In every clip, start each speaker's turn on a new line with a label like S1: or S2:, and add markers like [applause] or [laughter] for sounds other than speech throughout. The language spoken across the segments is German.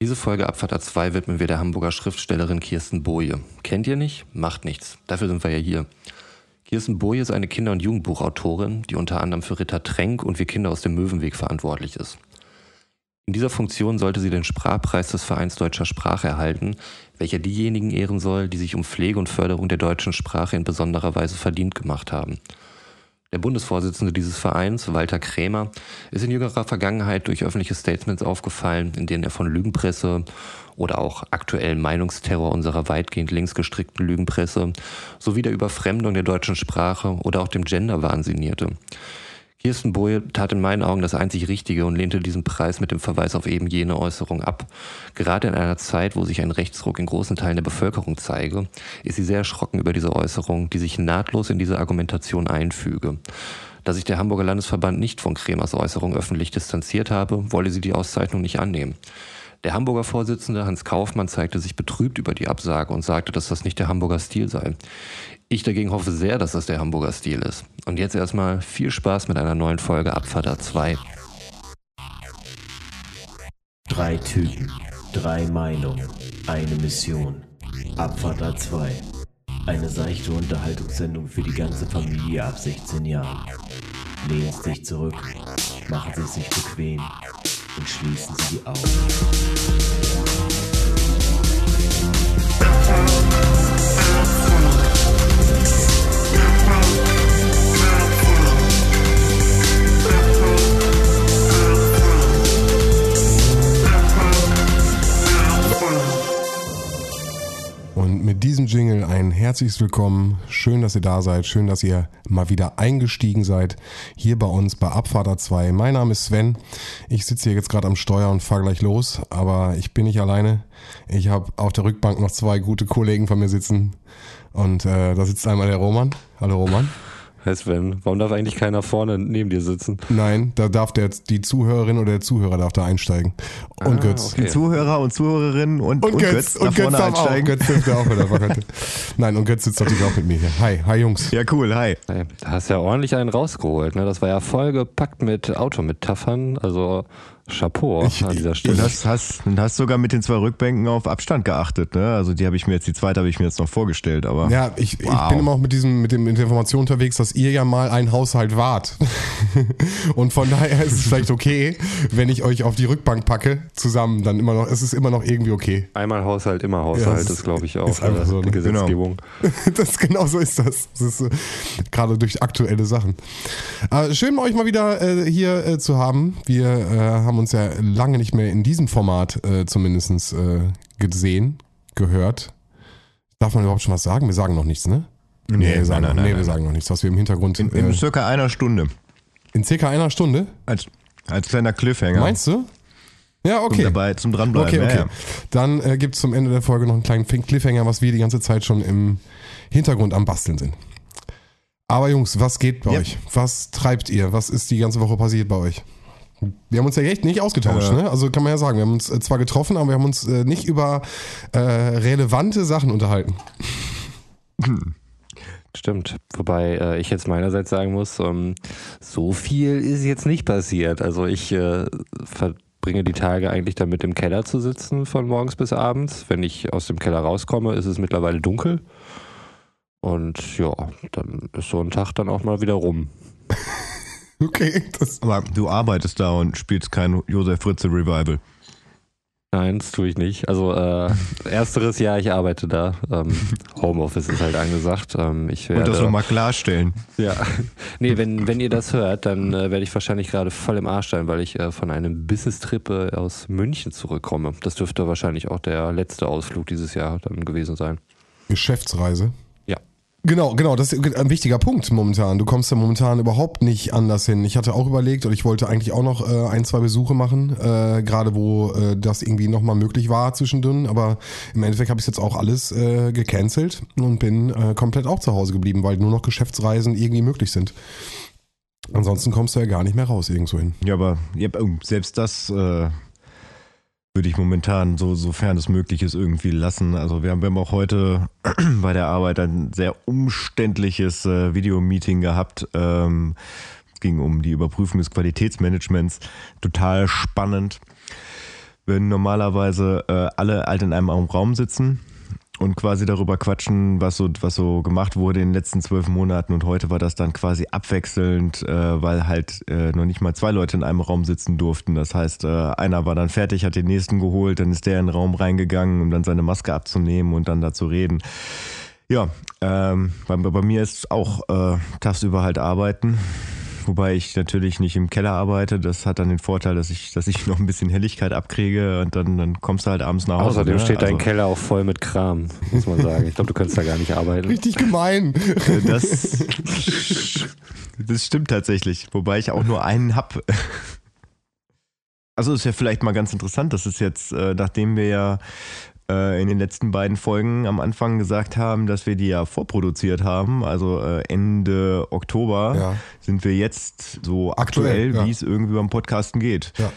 S1: Diese Folge Abfahrt A2 widmen wir der Hamburger Schriftstellerin Kirsten Boje. Kennt ihr nicht? Macht nichts. Dafür sind wir ja hier. Kirsten Boje ist eine Kinder- und Jugendbuchautorin, die unter anderem für Ritter Tränk und Wir Kinder aus dem Möwenweg verantwortlich ist. In dieser Funktion sollte sie den Sprachpreis des Vereins Deutscher Sprache erhalten, welcher diejenigen ehren soll, die sich um Pflege und Förderung der deutschen Sprache in besonderer Weise verdient gemacht haben. Der Bundesvorsitzende dieses Vereins, Walter Krämer, ist in jüngerer Vergangenheit durch öffentliche Statements aufgefallen, in denen er von Lügenpresse oder auch aktuellen Meinungsterror unserer weitgehend linksgestrickten Lügenpresse sowie der Überfremdung der deutschen Sprache oder auch dem Gender wahnsinnierte. Kirsten Boye tat in meinen Augen das einzig Richtige und lehnte diesen Preis mit dem Verweis auf eben jene Äußerung ab. Gerade in einer Zeit, wo sich ein Rechtsruck in großen Teilen der Bevölkerung zeige, ist sie sehr erschrocken über diese Äußerung, die sich nahtlos in diese Argumentation einfüge. Da sich der Hamburger Landesverband nicht von Kremers Äußerung öffentlich distanziert habe, wolle sie die Auszeichnung nicht annehmen. Der Hamburger Vorsitzende Hans Kaufmann zeigte sich betrübt über die Absage und sagte, dass das nicht der Hamburger Stil sei. Ich dagegen hoffe sehr, dass das der Hamburger Stil ist. Und jetzt erstmal viel Spaß mit einer neuen Folge Abfahrt 2.
S2: Drei Typen, drei Meinungen, eine Mission. Abfahrt 2. Eine seichte Unterhaltungssendung für die ganze Familie ab 16 Jahren. Lehnen Sie sich zurück, machen Sie sich bequem und schließen Sie die Augen.
S3: Und mit diesem Jingle ein herzliches Willkommen. Schön, dass ihr da seid. Schön, dass ihr mal wieder eingestiegen seid. Hier bei uns bei Abfahrt 2. Mein Name ist Sven. Ich sitze hier jetzt gerade am Steuer und fahre gleich los. Aber ich bin nicht alleine. Ich habe auf der Rückbank noch zwei gute Kollegen von mir sitzen. Und äh, da sitzt einmal der Roman. Hallo Roman.
S1: Hey Sven, warum darf eigentlich keiner vorne neben dir sitzen?
S3: Nein, da darf der, die Zuhörerin oder der Zuhörer darf da einsteigen. Und
S1: Ah,
S3: Götz.
S1: okay.
S4: Die Zuhörer und Zuhörerinnen und, und, Götz, da
S3: und Götz
S4: vorne
S3: darf auch.
S4: einsteigen.
S3: Götz dürfte auch wieder. Nein, und Götz sitzt natürlich auch mit mir hier. Hi, hi Jungs.
S4: Ja, cool, hi.
S1: Hey, da hast ja ordentlich einen rausgeholt. Ne? Das war ja voll gepackt mit Autometaphern. Also Chapeau
S3: Ich-
S1: an dieser
S4: Und
S1: Stelle.
S4: hast, hast, und hast sogar mit den zwei Rückbänken auf Abstand geachtet, ne? Also die habe ich mir jetzt, die zweite habe ich mir jetzt noch vorgestellt, aber.
S3: Ja, ich, ich
S4: Wow.
S3: bin immer auch mit diesem, mit dem mit der Information unterwegs, dass ihr ja mal ein Haushalt wart. [laughs] Und von daher ist es vielleicht okay, wenn ich euch auf die Rückbank packe, zusammen, dann immer noch, es ist immer noch irgendwie okay.
S1: Einmal Haushalt, immer
S3: Ja,
S1: Haushalt,
S3: das
S1: ist glaube ich auch
S3: ist einfach
S1: äh,
S3: so,
S1: die
S3: ne?
S1: Gesetzgebung. [laughs]
S3: Das genau so ist das. das ist, äh, gerade durch aktuelle Sachen. Äh, schön euch mal wieder äh, hier äh, zu haben. Wir äh, haben uns ja lange nicht mehr in diesem Format äh, zumindest äh, gesehen, gehört. Darf man überhaupt schon was sagen? Wir sagen noch nichts, ne?
S4: Nee,
S3: wir sagen,
S4: nein, nein,
S3: nee,
S4: nein,
S3: wir sagen noch nichts, was wir im Hintergrund
S4: in, in
S3: äh,
S4: circa einer Stunde.
S3: in circa einer Stunde.
S4: Als, als kleiner Cliffhanger.
S3: Meinst du? Ja,
S4: Zum,
S3: okay.
S4: dabei, zum Dranbleiben.
S3: Okay,
S4: Ja,
S3: okay.
S4: ja.
S3: Dann äh, gibt es zum Ende der Folge noch einen kleinen Cliffhanger, was wir die ganze Zeit schon im Hintergrund am Basteln sind. Aber Jungs, was geht bei
S4: Ja.
S3: euch? Was treibt ihr? Was ist die ganze Woche passiert bei euch? Wir haben uns ja echt nicht ausgetauscht,
S4: Äh.
S3: ne? Also kann man ja sagen, wir haben uns äh, zwar getroffen, aber wir haben uns äh, nicht über äh, relevante Sachen unterhalten.
S1: Stimmt. Wobei äh, ich jetzt meinerseits sagen muss, ähm, so viel ist jetzt nicht passiert. Also ich äh, verbringe die Tage eigentlich damit im Keller zu sitzen von morgens bis abends. Wenn ich aus dem Keller rauskomme, ist es mittlerweile dunkel. Und ja, dann ist so ein Tag dann auch mal wieder rum. [laughs]
S3: Okay, das,
S4: Aber du arbeitest da und spielst kein Josef Fritze Revival.
S1: Nein, das tue ich nicht. Also äh, ersteres Jahr, ich arbeite da. Ähm, Homeoffice ist halt angesagt. Ähm, ich
S4: Und das
S1: werde,
S4: nochmal klarstellen.
S1: ja, nee, wenn, wenn ihr das hört, dann äh, werde ich wahrscheinlich gerade voll im Arsch sein, weil ich äh, von einem Business-Trip äh, aus München zurückkomme. Das dürfte wahrscheinlich auch der letzte Ausflug dieses Jahr dann gewesen sein.
S3: Geschäftsreise. Genau, genau, das ist ein wichtiger Punkt momentan. Du kommst ja momentan überhaupt nicht anders hin. Ich hatte auch überlegt und ich wollte eigentlich auch noch äh, ein, zwei Besuche machen, äh, gerade wo äh, das irgendwie nochmal möglich war zwischendrin. Aber im Endeffekt habe ich jetzt auch alles äh, gecancelt und bin äh, komplett auch zu Hause geblieben, weil nur noch Geschäftsreisen irgendwie möglich sind. Ansonsten kommst du ja gar nicht mehr raus irgendwo hin.
S4: Ja, aber selbst das äh, würde ich momentan, so, sofern es möglich ist, irgendwie lassen. Also wir haben, wir haben auch heute [clears throat] bei der Arbeit ein sehr umständliches äh, Videomeeting gehabt. Ähm, es ging um die Überprüfung des Qualitätsmanagements. Total spannend. würden normalerweise äh, alle halt in einem Raum sitzen und quasi darüber quatschen, was so, was so gemacht wurde in den letzten zwölf Monaten. Und heute war das dann quasi abwechselnd, äh, weil halt äh, noch nicht mal zwei Leute in einem Raum sitzen durften. Das heißt, äh, einer war dann fertig, hat den nächsten geholt, dann ist der in den Raum reingegangen, um dann seine Maske abzunehmen und dann da zu reden. Ja, ähm, bei, bei mir ist auch äh, tagsüber halt arbeiten wobei ich natürlich nicht im Keller arbeite. Das hat dann den Vorteil, dass ich, dass ich [laughs] noch ein bisschen Helligkeit abkriege und dann, dann kommst du halt abends nach Hause.
S1: Außerdem
S4: ne?
S1: steht dein
S4: Also,
S1: Keller auch voll mit Kram, muss man sagen. Ich glaube, du könntest da gar nicht arbeiten.
S3: Richtig gemein.
S4: äh, Das, das stimmt tatsächlich, wobei ich auch nur einen hab. Also ist ja vielleicht mal ganz interessant, dass es jetzt, äh, nachdem wir ja äh, in den letzten beiden Folgen am Anfang gesagt haben, dass wir die ja vorproduziert haben, also Ende Oktober,
S3: Ja.
S4: sind wir jetzt so
S3: Aktuell,
S4: aktuell, wie es irgendwie beim Podcasten geht.
S3: Ja.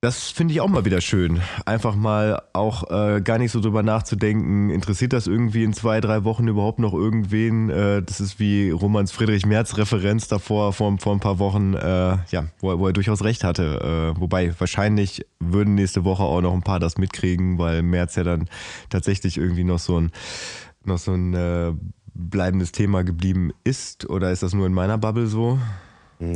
S4: Das finde ich auch mal wieder schön. Einfach mal auch äh, gar nicht so drüber nachzudenken, interessiert das irgendwie in zwei, drei Wochen überhaupt noch irgendwen? Äh, das ist wie Romans Friedrich Merz Referenz davor vor, vor ein paar Wochen, äh, ja, wo, er- wo er durchaus recht hatte. Äh, wobei wahrscheinlich würden nächste Woche auch noch ein paar das mitkriegen, weil Merz ja dann tatsächlich irgendwie noch so ein, noch so ein äh, bleibendes Thema geblieben ist. Oder ist das nur in meiner Bubble so?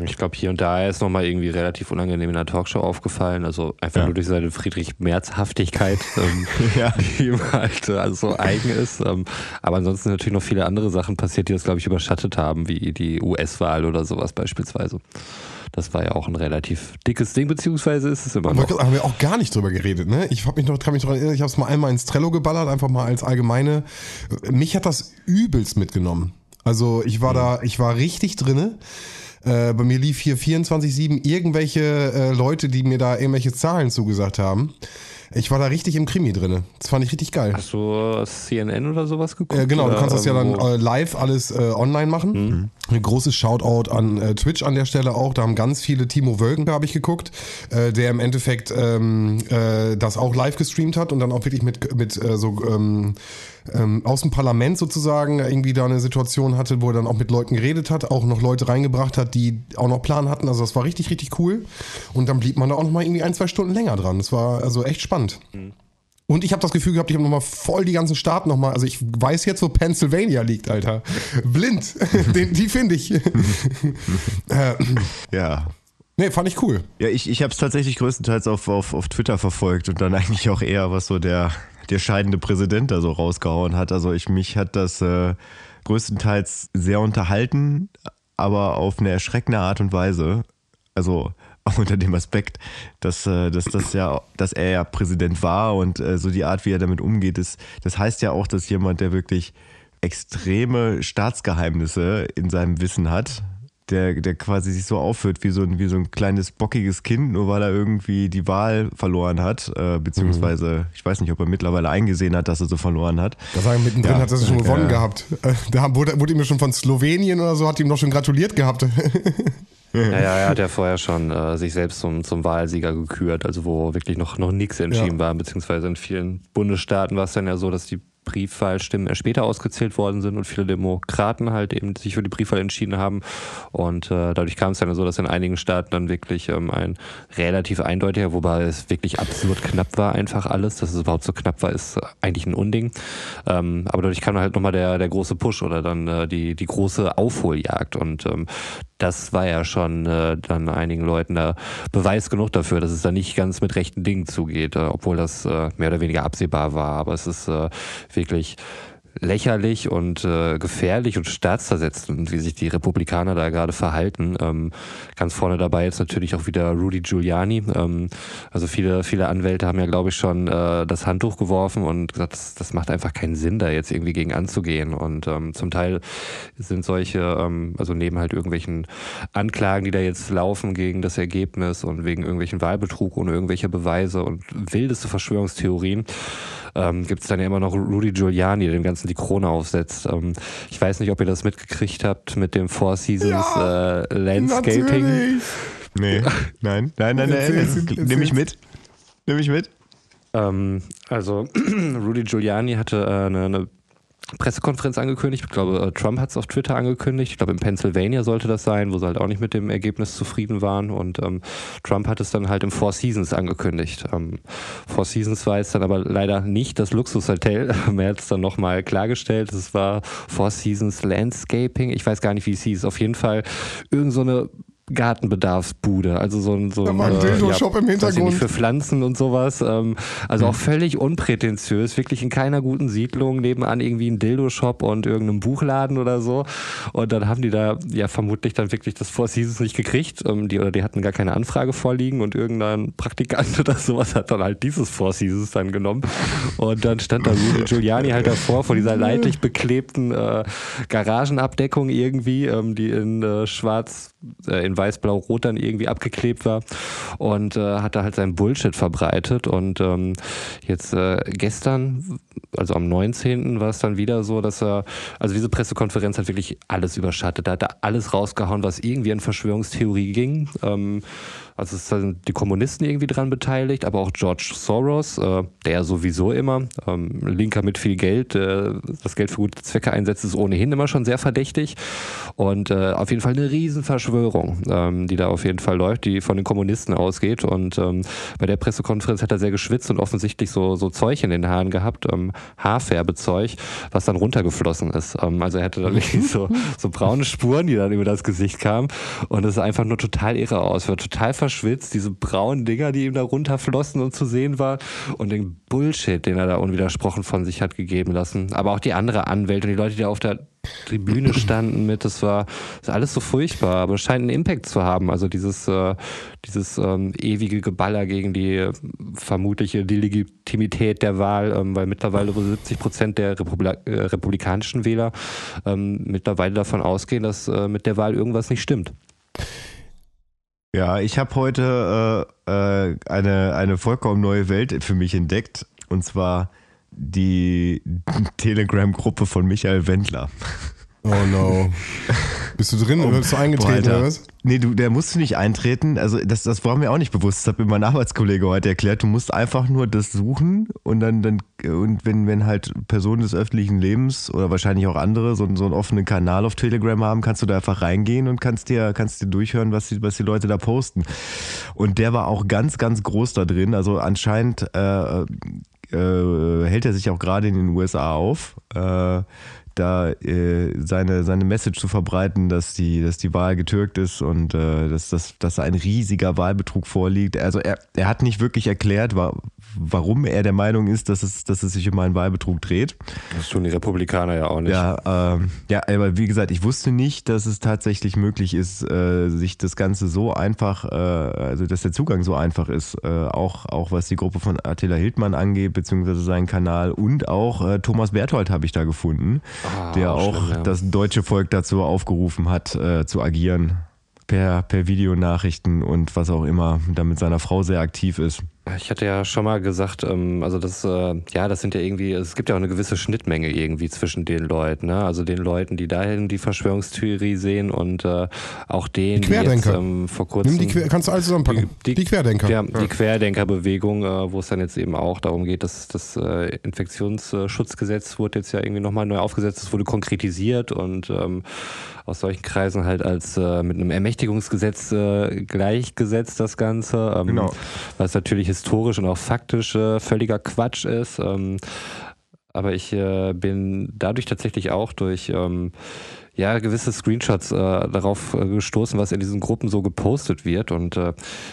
S1: Ich glaube, hier und da ist nochmal irgendwie relativ unangenehm in der Talkshow aufgefallen. Also einfach
S4: Ja.
S1: nur durch seine Friedrich-Merz-Haftigkeit, [laughs] ähm,
S4: Ja.
S1: die ihm halt also so eigen ist. Ähm, aber ansonsten sind natürlich noch viele andere Sachen passiert, die das, glaube ich, überschattet haben, wie die US-Wahl oder sowas beispielsweise. Das war ja auch ein relativ dickes Ding, beziehungsweise ist es immer
S3: Aber
S1: noch.
S3: haben wir auch gar nicht drüber geredet, ne? Ich hab mich noch, kann mich noch erinnern, ich habe es mal einmal ins Trello geballert, einfach mal als allgemeine. Mich hat das übelst mitgenommen. Also ich war da, ich war richtig drinne. Äh, bei mir lief hier 24-7 irgendwelche äh, Leute, die mir da irgendwelche Zahlen zugesagt haben. Ich war da richtig im Krimi drinne. Das fand ich richtig geil.
S1: Hast du CNN oder sowas geguckt?
S3: Äh, genau, du kannst das ja dann äh, live alles äh, online machen. Ein großes Shoutout an äh, Twitch an der Stelle auch. Da haben ganz viele Timo Wölken, habe ich geguckt, äh, der im Endeffekt ähm, äh, das auch live gestreamt hat und dann auch wirklich mit, mit äh, so ähm, ähm, aus dem Parlament sozusagen irgendwie da eine Situation hatte, wo er dann auch mit Leuten geredet hat, auch noch Leute reingebracht hat, die auch noch Plan hatten. Also das war richtig, richtig cool. Und dann blieb man da auch noch mal irgendwie ein, zwei Stunden länger dran. Das war also echt spannend. Und ich habe das Gefühl gehabt, ich habe nochmal voll die ganzen Staaten nochmal, also ich weiß jetzt, wo Pennsylvania liegt, Alter. Blind, [laughs] Den, die finde ich. [laughs] äh,
S4: Ja,
S3: nee, fand ich cool.
S4: Ja, ich, ich habe es tatsächlich größtenteils auf, auf, auf Twitter verfolgt und dann eigentlich auch eher, was so der, der scheidende Präsident da so rausgehauen hat. Also ich mich hat das äh, größtenteils sehr unterhalten, aber auf eine erschreckende Art und Weise. Also auch unter dem Aspekt, dass, äh, dass, das ja, dass er ja Präsident war und äh, so die Art, wie er damit umgeht, ist, das heißt ja auch, dass jemand, der wirklich extreme Staatsgeheimnisse in seinem Wissen hat, der, der quasi sich so aufführt wie so, ein, wie so ein kleines bockiges Kind, nur weil er irgendwie die Wahl verloren hat, äh, beziehungsweise ich weiß nicht, ob er mittlerweile eingesehen hat, dass er so verloren hat.
S3: Da sagen mittendrin
S4: Ja,
S3: hat er schon gewonnen
S4: ja.
S3: gehabt. Äh, Da wurde, wurde ihm schon von Slowenien oder so, hat ihm noch schon gratuliert gehabt.
S1: Ja, ja, er [laughs] hat ja vorher schon äh, sich selbst zum, zum Wahlsieger gekürt, also wo wirklich noch, noch nichts entschieden
S3: Ja.
S1: war, beziehungsweise in vielen Bundesstaaten war es dann ja so, dass die Briefwahlstimmen erst später ausgezählt worden sind und viele Demokraten halt eben sich für die Briefwahl entschieden haben. Und äh, dadurch kam es dann so, dass in einigen Staaten dann wirklich ähm, ein relativ eindeutiger, wobei es wirklich absurd knapp war, einfach alles. Dass es überhaupt so knapp war, ist eigentlich ein Unding. Ähm, aber dadurch kam halt nochmal der, der große Push oder dann äh, die, die große Aufholjagd. Und ähm, das war ja schon äh, dann einigen Leuten da Beweis genug dafür, dass es da nicht ganz mit rechten Dingen zugeht, äh, obwohl das äh, mehr oder weniger absehbar war. Aber es ist äh, wirklich lächerlich und äh, gefährlich und staatszersetzend, wie sich die Republikaner da gerade verhalten. Ähm, ganz vorne dabei jetzt natürlich auch wieder Rudy Giuliani. Ähm, also viele, viele Anwälte haben ja, glaube ich, schon äh, das Handtuch geworfen und gesagt, das, das macht einfach keinen Sinn, da jetzt irgendwie gegen anzugehen. Und ähm, zum Teil sind solche, ähm, also neben halt irgendwelchen Anklagen, die da jetzt laufen gegen das Ergebnis und wegen irgendwelchen Wahlbetrug ohne irgendwelche Beweise und wildeste Verschwörungstheorien, ähm, gibt es dann ja immer noch Rudy Giuliani, dem Ganzen die Krone aufsetzt. Ähm, ich weiß nicht, ob ihr das mitgekriegt habt mit dem Four Seasons äh, Landscaping.
S3: Natürlich.
S4: Nee, nein, nein, nein, nein. Nimm ich mit. Nimm ich mit.
S1: Ähm, also [clears throat] Rudy Giuliani hatte äh, eine, eine Pressekonferenz angekündigt. Ich glaube, äh, Trump hat es auf Twitter angekündigt. Ich glaube, in Pennsylvania sollte das sein, wo sie halt auch nicht mit dem Ergebnis zufrieden waren. Und ähm, Trump hat es dann halt im Four Seasons angekündigt. Ähm, Four Seasons war jetzt dann aber leider nicht das Luxushotel. [laughs] er hat es dann nochmal klargestellt. Es war Four Seasons Landscaping. Ich weiß gar nicht, wie es hieß. Auf jeden Fall irgend so Gartenbedarfsbude, also so ein so
S3: ein äh, Dildo-Shop ja, im Hintergrund
S1: nicht, für Pflanzen und sowas. Ähm, also auch völlig unprätentiös, wirklich in keiner guten Siedlung, nebenan irgendwie ein Dildo-Shop und irgendeinem Buchladen oder so. Und dann haben die da ja vermutlich dann wirklich das Four Seasons nicht gekriegt, ähm, die oder die hatten gar keine Anfrage vorliegen und irgendein Praktikant [laughs] oder sowas hat dann halt dieses Four Seasons dann genommen und dann stand da Giuliani halt davor vor dieser [laughs] leidlich beklebten äh, Garagenabdeckung irgendwie, ähm, die in äh, schwarz in weiß-blau-rot dann irgendwie abgeklebt war und äh, hat da halt sein Bullshit verbreitet und ähm, jetzt äh, gestern, also am 19. war es dann wieder so, dass er, also diese Pressekonferenz hat wirklich alles überschattet, da hat er alles rausgehauen, was irgendwie an Verschwörungstheorie ging. Ähm, also es sind die Kommunisten irgendwie dran beteiligt, aber auch George Soros, äh, der sowieso immer, ähm, Linker mit viel Geld, äh, das Geld für gute Zwecke einsetzt, ist ohnehin immer schon sehr verdächtig. Und äh, auf jeden Fall eine Riesenverschwörung, ähm, die da auf jeden Fall läuft, die von den Kommunisten ausgeht. Und ähm, bei der Pressekonferenz hat er sehr geschwitzt und offensichtlich so, so Zeug in den Haaren gehabt, ähm, Haarfärbezeug, was dann runtergeflossen ist. Ähm, also er hatte da wirklich so, [laughs] so braune Spuren, die dann über das Gesicht kamen. Und es sah einfach nur total irre aus, war total verschwitzt, diese braunen Dinger, die ihm da runterflossen und zu sehen war und den Bullshit, den er da unwidersprochen von sich hat gegeben lassen. Aber auch die andere Anwälte und die Leute, die auf der Tribüne [clears throat] standen mit, das war das alles so furchtbar, aber es scheint einen Impact zu haben. Also dieses, äh, dieses ähm, ewige Geballer gegen die äh, vermutliche Delegitimität der Wahl, ähm, weil mittlerweile 70 Prozent der Republi äh, republikanischen Wähler ähm, mittlerweile davon ausgehen, dass äh, mit der Wahl irgendwas nicht stimmt.
S4: Ja, ich habe heute äh, äh, eine, eine vollkommen neue Welt für mich entdeckt. Und zwar die [laughs] Telegram-Gruppe von Michael Wendler.
S3: Oh no. Bist du drin oder bist du eingetreten Boah, oder was?
S4: Nee, du, der musst du nicht eintreten. Also das, das war mir auch nicht bewusst. Das hat mir mein Arbeitskollege heute erklärt. Du musst einfach nur das suchen und dann, dann und wenn, wenn halt Personen des öffentlichen Lebens oder wahrscheinlich auch andere so, so einen offenen Kanal auf Telegram haben, kannst du da einfach reingehen und kannst dir, kannst dir durchhören, was die, was die Leute da posten. Und der war auch ganz, ganz groß da drin. Also anscheinend äh, äh, hält er sich auch gerade in den USA auf. Äh, da äh, seine, seine Message zu verbreiten, dass die, dass die Wahl getürkt ist und äh, dass, dass, dass ein riesiger Wahlbetrug vorliegt. Also er, er hat nicht wirklich erklärt, war, warum er der Meinung ist, dass es, dass es sich um einen Wahlbetrug dreht.
S1: Das tun die Republikaner ja auch nicht.
S4: Ja, ähm, ja, aber wie gesagt, ich wusste nicht, dass es tatsächlich möglich ist, äh, sich das Ganze so einfach, äh, also dass der Zugang so einfach ist, äh, auch, auch was die Gruppe von Attila Hildmann angeht, beziehungsweise seinen Kanal und auch äh, Thomas Berthold habe ich da gefunden, ah, der auch schlimm, ja. das deutsche Volk dazu aufgerufen hat, äh, zu agieren per, per Videonachrichten und was auch immer, da mit seiner Frau sehr aktiv ist.
S1: Ich hatte ja schon mal gesagt, ähm, also das, äh, ja, das sind ja irgendwie, es gibt ja auch eine gewisse Schnittmenge irgendwie zwischen den Leuten, ne? Also den Leuten, die dahin die Verschwörungstheorie sehen und äh, auch denen,
S3: die Querdenker.
S1: Die jetzt, ähm, vor kurzem.
S3: Nimm die Quer kannst du alles zusammenpacken. Die, die, die Querdenker.
S1: Ja, die Querdenkerbewegung, äh, wo es dann jetzt eben auch darum geht, dass das äh, Infektionsschutzgesetz wurde jetzt ja irgendwie nochmal neu aufgesetzt, es wurde konkretisiert und ähm, aus solchen Kreisen halt als äh, mit einem Ermächtigungsgesetz äh, gleichgesetzt, das Ganze. Ähm, genau. Was natürlich historisch und auch faktisch äh, völliger Quatsch ist. Ähm, aber ich äh, bin dadurch tatsächlich auch durch ähm, ja, gewisse Screenshots äh, darauf äh, gestoßen, was in diesen Gruppen so gepostet wird. Und äh,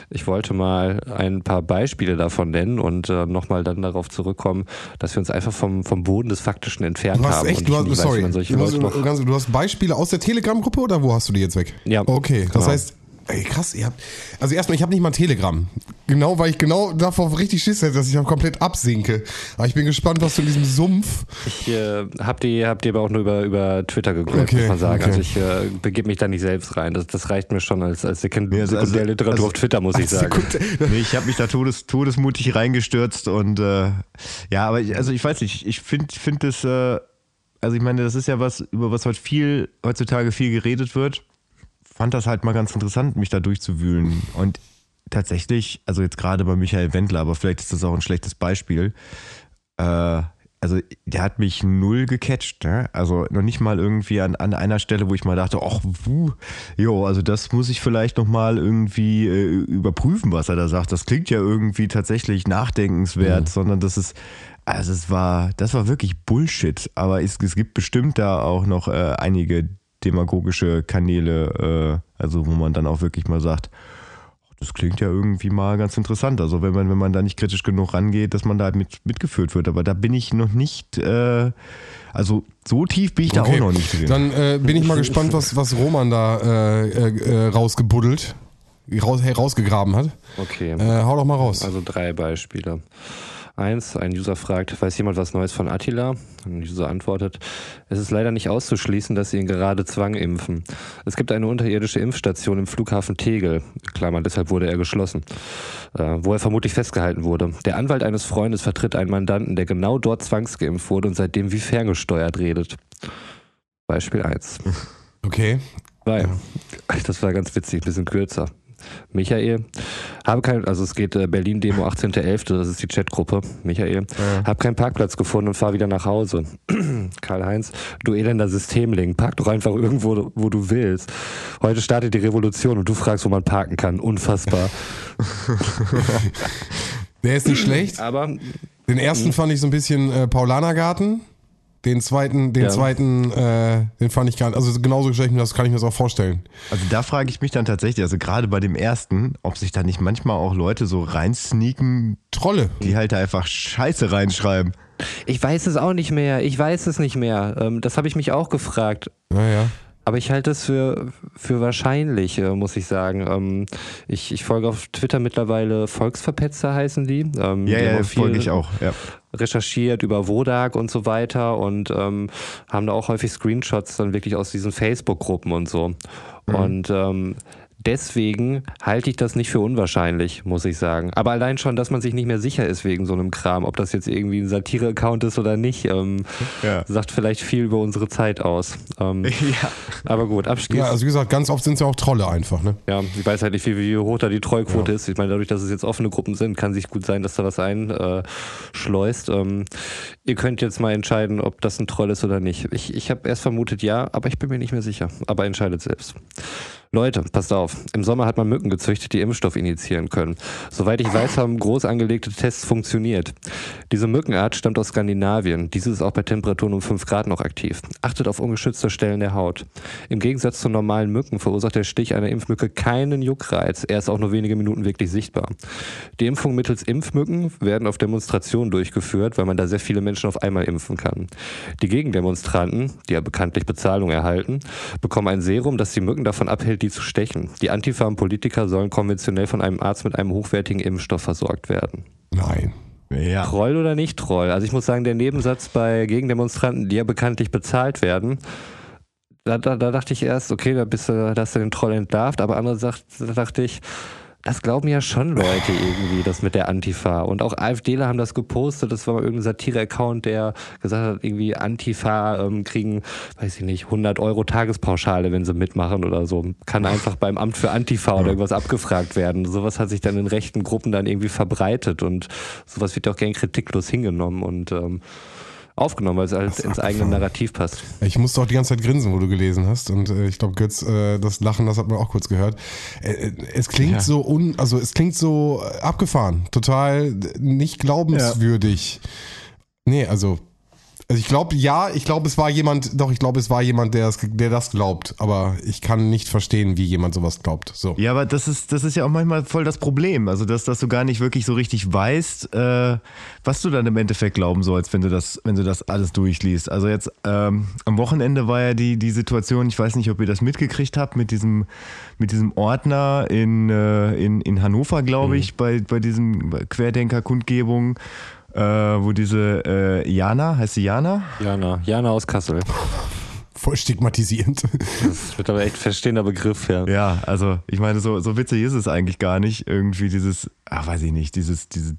S1: ich wollte mal ein paar Beispiele davon nennen und äh, nochmal dann darauf zurückkommen, dass wir uns einfach vom, vom Boden des Faktischen entfernt
S3: du hast
S1: haben.
S3: Echt, du, hast, sorry, weiß, du, hast, du hast Beispiele aus der Telegram-Gruppe oder wo hast du die jetzt weg?
S1: Ja.
S3: Okay, das genau. heißt, Ey, krass, ihr habt. Also erstmal, ich habe nicht mal Telegram. Genau, weil ich genau davor richtig Schiss hätte, dass ich dann komplett absinke. Aber ich bin gespannt, was du in diesem Sumpf.
S1: Ich äh, hab die, hab die aber auch nur über, über Twitter geguckt, okay, muss man sagen. Okay. Also ich äh, begebe mich da nicht selbst rein. Das, das reicht mir schon als, als Sekund also, Sekundärliteratur also, auf Twitter, muss ich sagen.
S4: nee, ich habe mich da todes, todesmutig reingestürzt und äh, ja, aber ich, also ich weiß nicht, ich finde find das, äh, also ich meine, das ist ja was, über was heute viel, heutzutage viel geredet wird fand das halt mal ganz interessant, mich da durchzuwühlen. Und tatsächlich, also jetzt gerade bei Michael Wendler, aber vielleicht ist das auch ein schlechtes Beispiel, äh, also der hat mich null gecatcht. Ne? Also noch nicht mal irgendwie an, an einer Stelle, wo ich mal dachte, ach, wuh, jo, also das muss ich vielleicht noch mal irgendwie äh, überprüfen, was er da sagt. Das klingt ja irgendwie tatsächlich nachdenkenswert, mhm. sondern das ist, also es war, das war wirklich Bullshit. Aber es, es gibt bestimmt da auch noch äh, einige demagogische Kanäle, äh, also wo man dann auch wirklich mal sagt, das klingt ja irgendwie mal ganz interessant. Also wenn man, wenn man da nicht kritisch genug rangeht, dass man da mit, mitgeführt wird. Aber da bin ich noch nicht, äh, also so tief bin ich okay. da auch noch nicht drin.
S3: Dann äh, bin ich mal gespannt, was, was Roman da äh, äh, rausgebuddelt, raus, rausgegraben hat.
S1: Okay.
S3: Äh, hau doch mal raus.
S1: Also drei Beispiele. Eins, ein User fragt, weiß jemand was Neues von Attila? Ein User antwortet, es ist leider nicht auszuschließen, dass sie ihn gerade Zwang impfen. Es gibt eine unterirdische Impfstation im Flughafen Tegel, Klammer, deshalb wurde er geschlossen, äh, wo er vermutlich festgehalten wurde. Der Anwalt eines Freundes vertritt einen Mandanten, der genau dort zwangsgeimpft wurde und seitdem wie ferngesteuert redet. Beispiel 1. [laughs]
S3: Okay.
S1: Zwei. Das war ganz witzig, ein bisschen kürzer. Michael, habe kein, also es geht äh, Berlin Demo 18.11., das ist die Chatgruppe. Michael, ja. habe keinen Parkplatz gefunden und fahre wieder nach Hause. [clears throat] Karl-Heinz, du elender Systemling, park doch einfach irgendwo, wo du willst. Heute startet die Revolution und du fragst, wo man parken kann. Unfassbar. [laughs]
S3: Der ist nicht schlecht.
S1: Aber
S3: den ersten fand ich so ein bisschen äh, Paulanergarten. Den zweiten, den ja. zweiten, äh, den fand ich gar nicht, also genauso stelle ich mir das, kann ich mir das auch vorstellen.
S4: Also da frage ich mich dann tatsächlich, also gerade bei dem ersten, ob sich da nicht manchmal auch Leute so reinsneaken.
S3: Trolle.
S4: Die halt da einfach Scheiße reinschreiben.
S1: Ich weiß es auch nicht mehr. Ich weiß es nicht mehr. Ähm, das habe ich mich auch gefragt.
S3: Naja.
S1: Aber ich halte es für, für wahrscheinlich, äh, muss ich sagen. Ähm, ich, ich folge auf Twitter mittlerweile Volksverpetzer heißen die.
S4: Ähm, ja, die ja, folge ich auch. Ja.
S1: Recherchiert über Wodak und so weiter und ähm, haben da auch häufig Screenshots dann wirklich aus diesen Facebook-Gruppen und so. Mhm. Und ähm, deswegen halte ich das nicht für unwahrscheinlich, muss ich sagen. Aber allein schon, dass man sich nicht mehr sicher ist wegen so einem Kram, ob das jetzt irgendwie ein Satire-Account ist oder nicht, ähm, ja. sagt vielleicht viel über unsere Zeit aus. Ähm, [laughs] ja. Aber gut, abschließend.
S3: Ja, also wie gesagt, ganz oft sind es ja auch Trolle einfach, ne?
S1: Ja, ich weiß halt nicht, wie, wie hoch da die Trollquote ja. ist. Ich meine, dadurch, dass es jetzt offene Gruppen sind, kann sich gut sein, dass da was einschleust. Ähm, ihr könnt jetzt mal entscheiden, ob das ein Troll ist oder nicht. Ich, ich habe erst vermutet ja, aber ich bin mir nicht mehr sicher. Aber entscheidet selbst. Leute, passt auf. Im Sommer hat man Mücken gezüchtet, die Impfstoff initiieren können. Soweit ich weiß, haben groß angelegte Tests funktioniert. Diese Mückenart stammt aus Skandinavien. Diese ist auch bei Temperaturen um 5 Grad noch aktiv. Achtet auf ungeschützte Stellen der Haut. Im Gegensatz zu normalen Mücken verursacht der Stich einer Impfmücke keinen Juckreiz. Er ist auch nur wenige Minuten wirklich sichtbar. Die Impfung mittels Impfmücken werden auf Demonstrationen durchgeführt, weil man da sehr viele Menschen auf einmal impfen kann. Die Gegendemonstranten, die ja bekanntlich Bezahlung erhalten, bekommen ein Serum, das die Mücken davon abhält, die zu stechen. Die Antifa und Politiker sollen konventionell von einem Arzt mit einem hochwertigen Impfstoff versorgt werden.
S3: Nein.
S1: Ja. Troll oder nicht Troll? Also ich muss sagen, der Nebensatz bei Gegendemonstranten, die ja bekanntlich bezahlt werden, da, da, da dachte ich erst, okay, da bist du, da hast du den Troll entlarvt, aber andere sagt, da dachte ich, das glauben ja schon Leute irgendwie, das mit der Antifa. Und auch AfDler haben das gepostet. Das war mal irgendein Satire-Account, der gesagt hat, irgendwie Antifa ähm, kriegen, weiß ich nicht, 100 Euro Tagespauschale, wenn sie mitmachen oder so. Kann einfach beim Amt für Antifa oder irgendwas abgefragt werden. Sowas hat sich dann in rechten Gruppen dann irgendwie verbreitet und sowas wird ja auch gern kritiklos hingenommen und ähm, aufgenommen, weil es halt ins eigene Narrativ passt.
S3: Ich musste auch die ganze Zeit grinsen, wo du gelesen hast. Und äh, ich glaube, Götz, äh, das Lachen, das hat man auch kurz gehört. Äh, äh es klingt ja. so un, also es klingt so abgefahren, total nicht glaubenswürdig. Ja. Nee, also also ich glaube, ja, ich glaube, es war jemand, doch, ich glaube, es war jemand, der das, der das glaubt, aber ich kann nicht verstehen, wie jemand sowas glaubt. So.
S4: Ja, aber das ist, das ist ja auch manchmal voll das Problem. Also, dass, dass du gar nicht wirklich so richtig weißt, äh, was du dann im Endeffekt glauben sollst, wenn du das, wenn du das alles durchliest. Also jetzt ähm, am Wochenende war ja die, die Situation, ich weiß nicht, ob ihr das mitgekriegt habt, mit diesem, mit diesem Ordner in, äh, in, in Hannover, glaube mhm. ich, bei, bei diesem Querdenker-Kundgebung äh, wo diese äh, Jana, heißt sie Jana?
S1: Jana, Jana aus Kassel.
S3: Voll stigmatisierend.
S1: Das wird aber echt verstehender Begriff, ja.
S4: Ja, also ich meine, so, so witzig ist es eigentlich gar nicht. Irgendwie dieses, ach weiß ich nicht, dieses, diese,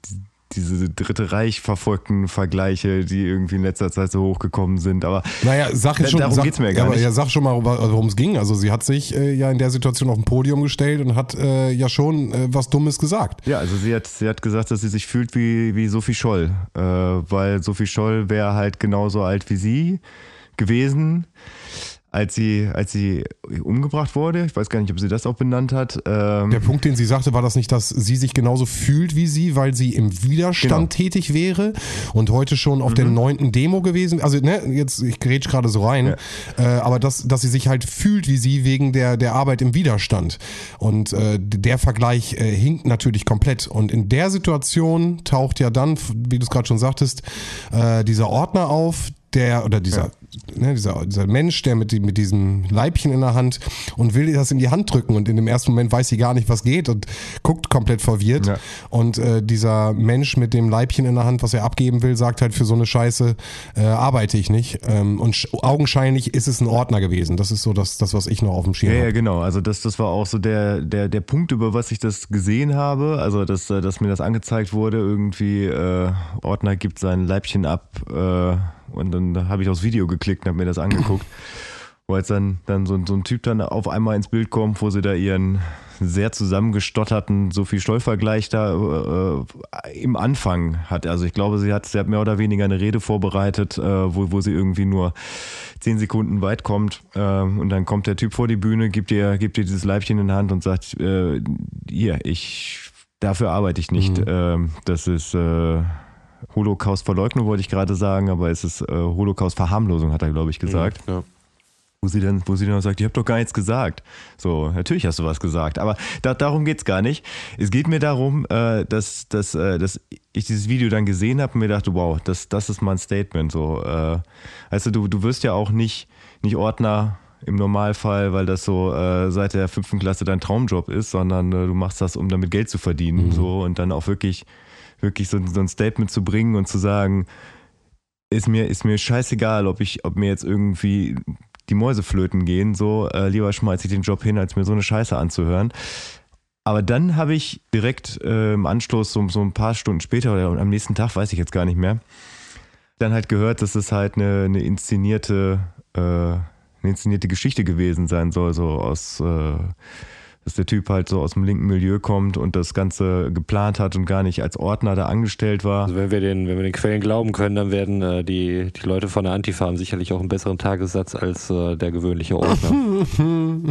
S4: diese Dritte Reich verfolgten Vergleiche, die irgendwie in letzter Zeit so hochgekommen sind. Aber
S3: Naja, sag jetzt schon,
S4: darum
S3: sag,
S4: geht's mir gar
S3: aber
S4: nicht.
S3: Ja, sag schon mal, worum es ging. Also sie hat sich äh, ja in der Situation auf ein Podium gestellt und hat äh, ja schon äh, was Dummes gesagt.
S4: Ja, also sie hat, sie hat gesagt, dass sie sich fühlt wie, wie Sophie Scholl, äh, weil Sophie Scholl wäre halt genauso alt wie sie gewesen, als sie, als sie umgebracht wurde. Ich weiß gar nicht, ob sie das auch benannt hat. Ähm,
S3: Der Punkt, den sie sagte, war das nicht, dass sie sich genauso fühlt wie sie, weil sie im Widerstand
S4: Genau.
S3: tätig wäre und heute schon auf der neunten Demo gewesen. Also ne, jetzt ich grätsch gerade so rein, äh, aber dass, dass sie sich halt fühlt wie sie wegen der der Arbeit im Widerstand. Und äh, der Vergleich äh, hinkt natürlich komplett. Und in der Situation taucht ja dann, wie du es gerade schon sagtest, äh, dieser Ordner auf, der oder dieser, ne, dieser, dieser Mensch, der mit, die- mit diesem Leibchen in der Hand und will das in die Hand drücken und in dem ersten Moment weiß sie gar nicht, was geht und guckt komplett verwirrt.
S4: Ja.
S3: Und äh, dieser Mensch mit dem Leibchen in der Hand, was er abgeben will, sagt halt, für so eine Scheiße äh, arbeite ich nicht. Ähm, und sch- augenscheinlich ist es ein Ordner gewesen. Das ist so das, das was ich noch auf dem Schirm
S4: Ja, ja,
S3: habe.
S4: genau. Also das, das war auch so der, der, der Punkt, über was ich das gesehen habe. Also dass, äh, dass mir das angezeigt wurde, irgendwie äh, Ordner gibt sein Leibchen ab äh, und dann habe ich aufs Video geklickt und habe mir das angeguckt. [clears throat] Wo jetzt dann, dann so, ein- so ein Typ dann auf einmal ins Bild kommt, wo sie da ihren sehr zusammengestotterten Sophie Stoll-Vergleich da äh, im Anfang hat. Also ich glaube, sie hat, sie hat mehr oder weniger eine Rede vorbereitet, äh, wo, wo sie irgendwie nur zehn Sekunden weit kommt ähm, und dann kommt der Typ vor die Bühne, gibt ihr, gibt ihr dieses Leibchen in die Hand und sagt, äh, hier, ich, dafür arbeite ich nicht. Ähm, das ist äh, Holocaust-Verleugnung, wollte ich gerade sagen, aber es ist äh, Holocaust-Verharmlosung, hat er, glaube ich, gesagt.
S1: Ja.
S4: Wo sie dann, wo sie dann sagt, ich habe doch gar nichts gesagt. So, natürlich hast du was gesagt, aber da, darum geht's gar nicht. Es geht mir darum, äh, dass, dass, äh, dass ich dieses Video dann gesehen habe und mir dachte, wow, das, das ist mal ein Statement. So, äh, also du, du wirst ja auch nicht, nicht Ordner im Normalfall, weil das so äh, seit der fünften Klasse dein Traumjob ist, sondern äh, du machst das, um damit Geld zu verdienen. So und dann auch wirklich, wirklich so, so ein Statement zu bringen und zu sagen, ist mir, ist mir scheißegal, ob ich, ob mir jetzt irgendwie die Mäuse flöten gehen, so äh, lieber schmeiße ich den Job hin, als mir so eine Scheiße anzuhören. Aber dann habe ich direkt äh, im Anschluss, so, so ein paar Stunden später oder am nächsten Tag, weiß ich jetzt gar nicht mehr, dann halt gehört, dass es halt eine, eine inszenierte, äh, eine inszenierte Geschichte gewesen sein soll, so aus, äh, dass der Typ halt so aus dem linken Milieu kommt und das Ganze geplant hat und gar nicht als Ordner da angestellt war.
S1: Also wenn wir den, wenn wir den Quellen glauben können, dann werden äh, die, die Leute von der Antifa haben sicherlich auch einen besseren Tagessatz als äh, der gewöhnliche Ordner. [laughs]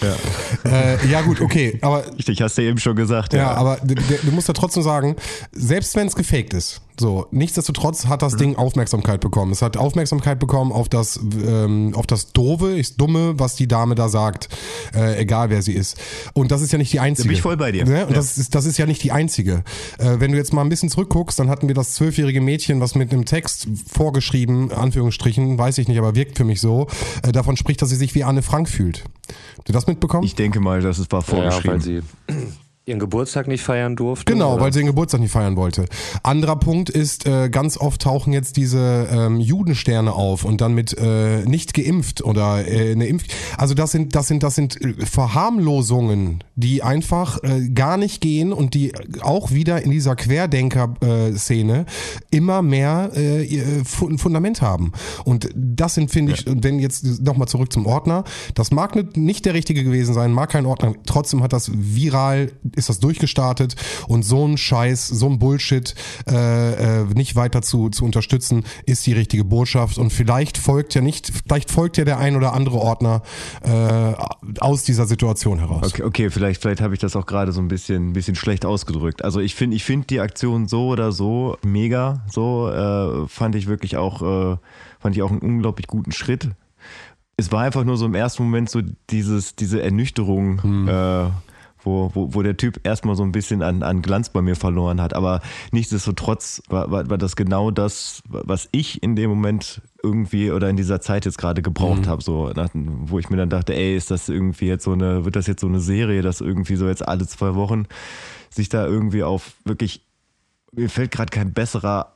S4: Ja.
S3: Äh, ja gut, okay, aber
S4: Richtig, hast du eben schon gesagt.
S3: Ja, aber d- d- du musst ja trotzdem sagen, selbst wenn es gefaked ist, so, nichtsdestotrotz hat das Ding Aufmerksamkeit bekommen. Es hat Aufmerksamkeit bekommen auf das, ähm, auf das Doofe, ich Dumme, was die Dame da sagt, äh, egal wer sie ist. Und das ist ja nicht die einzige.
S4: Da bin ich voll bei dir.
S3: Ne? Und
S4: Ja.
S3: das, ist, das ist ja nicht die einzige. Äh, wenn du jetzt mal ein bisschen zurückguckst, dann hatten wir das zwölfjährige Mädchen, was mit einem Text vorgeschrieben, Anführungsstrichen, weiß ich nicht, aber wirkt für mich so, äh, davon spricht, dass sie sich wie Anne Frank fühlt. Habt ihr das mitbekommen?
S4: Ich denke mal, das ist war
S1: ja,
S4: vorgeschrieben.
S1: weil sie ihren Geburtstag nicht feiern durfte.
S3: Genau,
S1: oder?
S3: weil sie den Geburtstag nicht feiern wollte. Anderer Punkt ist, äh, ganz oft tauchen jetzt diese ähm, Judensterne auf und dann mit äh, nicht geimpft oder äh, eine Impf. Also das sind, das sind, das sind äh, Verharmlosungen, die einfach äh, gar nicht gehen und die auch wieder in dieser Querdenker-Szene immer mehr äh, ein Fundament haben. Und das sind, finde ich, wenn jetzt nochmal zurück zum Ordner, das mag nicht der richtige gewesen sein, mag kein Ordner, trotzdem hat das viral, ist das durchgestartet und so ein Scheiß, so ein Bullshit äh, äh, nicht weiter zu, zu unterstützen, ist die richtige Botschaft und vielleicht folgt ja nicht, vielleicht folgt ja der ein oder andere Ordner äh, aus dieser Situation heraus.
S4: Okay, okay, vielleicht, vielleicht habe ich das auch gerade so ein bisschen, bisschen schlecht ausgedrückt. Also ich finde, ich finde die Aktion so oder so mega. So äh, fand ich wirklich auch, äh, fand ich auch einen unglaublich guten Schritt. Es war einfach nur so im ersten Moment so dieses, diese Ernüchterung, äh, wo, wo, wo der Typ erstmal so ein bisschen an, an Glanz bei mir verloren hat. Aber nichtsdestotrotz war, war, war das genau das, was ich in dem Moment irgendwie oder in dieser Zeit jetzt gerade gebraucht habe. So, nach, wo ich mir dann dachte, ey, ist das irgendwie jetzt so eine, wird das jetzt so eine Serie, dass irgendwie so jetzt alle zwei Wochen sich da irgendwie auf wirklich, mir fällt gerade kein besserer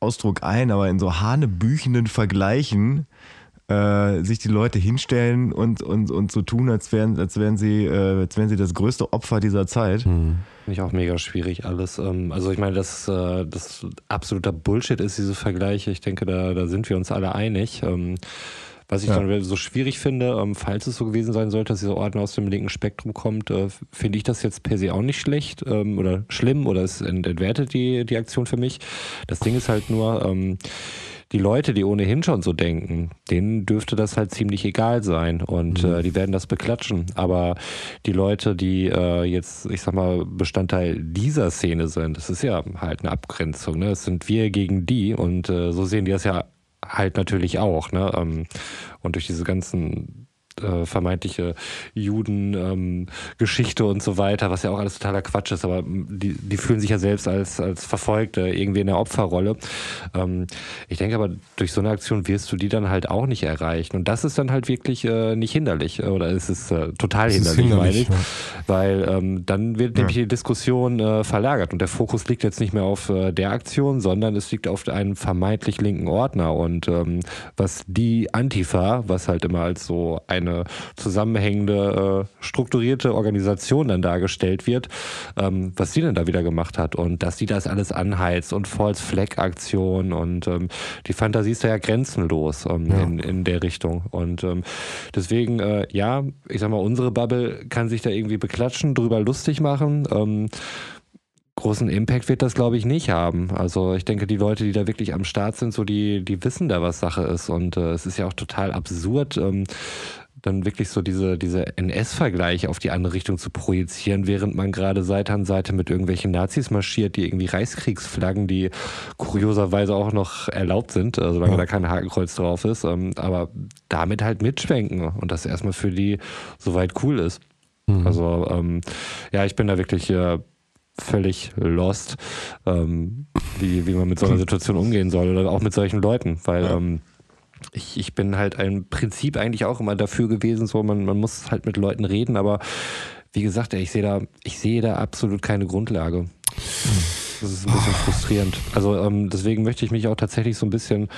S4: Ausdruck ein, aber in so hanebüchenden Vergleichen äh, sich die Leute hinstellen und, und, und so tun, als wären, als wären sie, äh, als wären sie das größte Opfer dieser Zeit.
S1: Hm. Finde ich auch mega schwierig alles. Ähm, also ich meine, dass äh, das absoluter Bullshit ist, diese Vergleiche. Ich denke, da, da sind wir uns alle einig. Ähm, was ich ja. dann so schwierig finde, ähm, falls es so gewesen sein sollte, dass dieser Ordner aus dem linken Spektrum kommt, äh, finde ich das jetzt per se auch nicht schlecht oder schlimm oder es entwertet die, die Aktion für mich. Das Ding ist halt nur, die Leute, die ohnehin schon so denken, denen dürfte das halt ziemlich egal sein und mhm. äh, die werden das beklatschen. Aber die Leute, die äh, jetzt, ich sag mal, Bestandteil dieser Szene sind, das ist ja halt eine Abgrenzung. Ne? Es sind wir gegen die und äh, so sehen die das ja halt natürlich auch. Ne? Ähm, und durch diese ganzen äh, vermeintliche Juden-Geschichte ähm, und so weiter, was ja auch alles totaler Quatsch ist, aber die, die fühlen sich ja selbst als, als Verfolgte irgendwie in der Opferrolle. Ähm, ich denke aber, durch so eine Aktion wirst du die dann halt auch nicht erreichen. Und das ist dann halt wirklich äh, nicht hinderlich oder es ist äh, total das hinderlich, hinderlich, meine ich. Ja. Weil ähm, dann wird nämlich ja. die Diskussion äh, verlagert und der Fokus liegt jetzt nicht mehr auf äh, der Aktion, sondern es liegt auf einem vermeintlich linken Ordner. Und ähm, was die Antifa, was halt immer als so eine eine zusammenhängende, äh, strukturierte Organisation dann dargestellt wird, ähm, was sie denn da wieder gemacht hat und dass sie das alles anheizt und False Flag Aktion und ähm, die Fantasie ist da ja grenzenlos ähm, ja. In, in der Richtung und ähm, deswegen, äh, ja, ich sag mal, unsere Bubble kann sich da irgendwie beklatschen, drüber lustig machen, ähm, großen Impact wird das, glaube ich, nicht haben. Also ich denke, die Leute, die da wirklich am Start sind, so die, die wissen da, was Sache ist. Und äh, es ist ja auch total absurd, ähm, dann wirklich so diese, diese NS-Vergleiche auf die andere Richtung zu projizieren, während man gerade Seite an Seite mit irgendwelchen Nazis marschiert, die irgendwie Reichskriegsflaggen, die kurioserweise auch noch erlaubt sind, äh, solange ja. da kein Hakenkreuz drauf ist, ähm, aber damit halt mitschwenken und das erstmal für die soweit cool ist. Mhm. Also ähm, ja, ich bin da wirklich äh, völlig lost, ähm, wie, wie man mit so einer Situation umgehen soll oder auch mit solchen Leuten, weil ja. ähm, ich, ich bin halt ein Prinzip eigentlich auch immer dafür gewesen, so man, man muss halt mit Leuten reden, aber wie gesagt, ich sehe da, ich sehe da absolut keine Grundlage. Das ist ein bisschen frustrierend. Also ähm, deswegen möchte ich mich auch tatsächlich so ein bisschen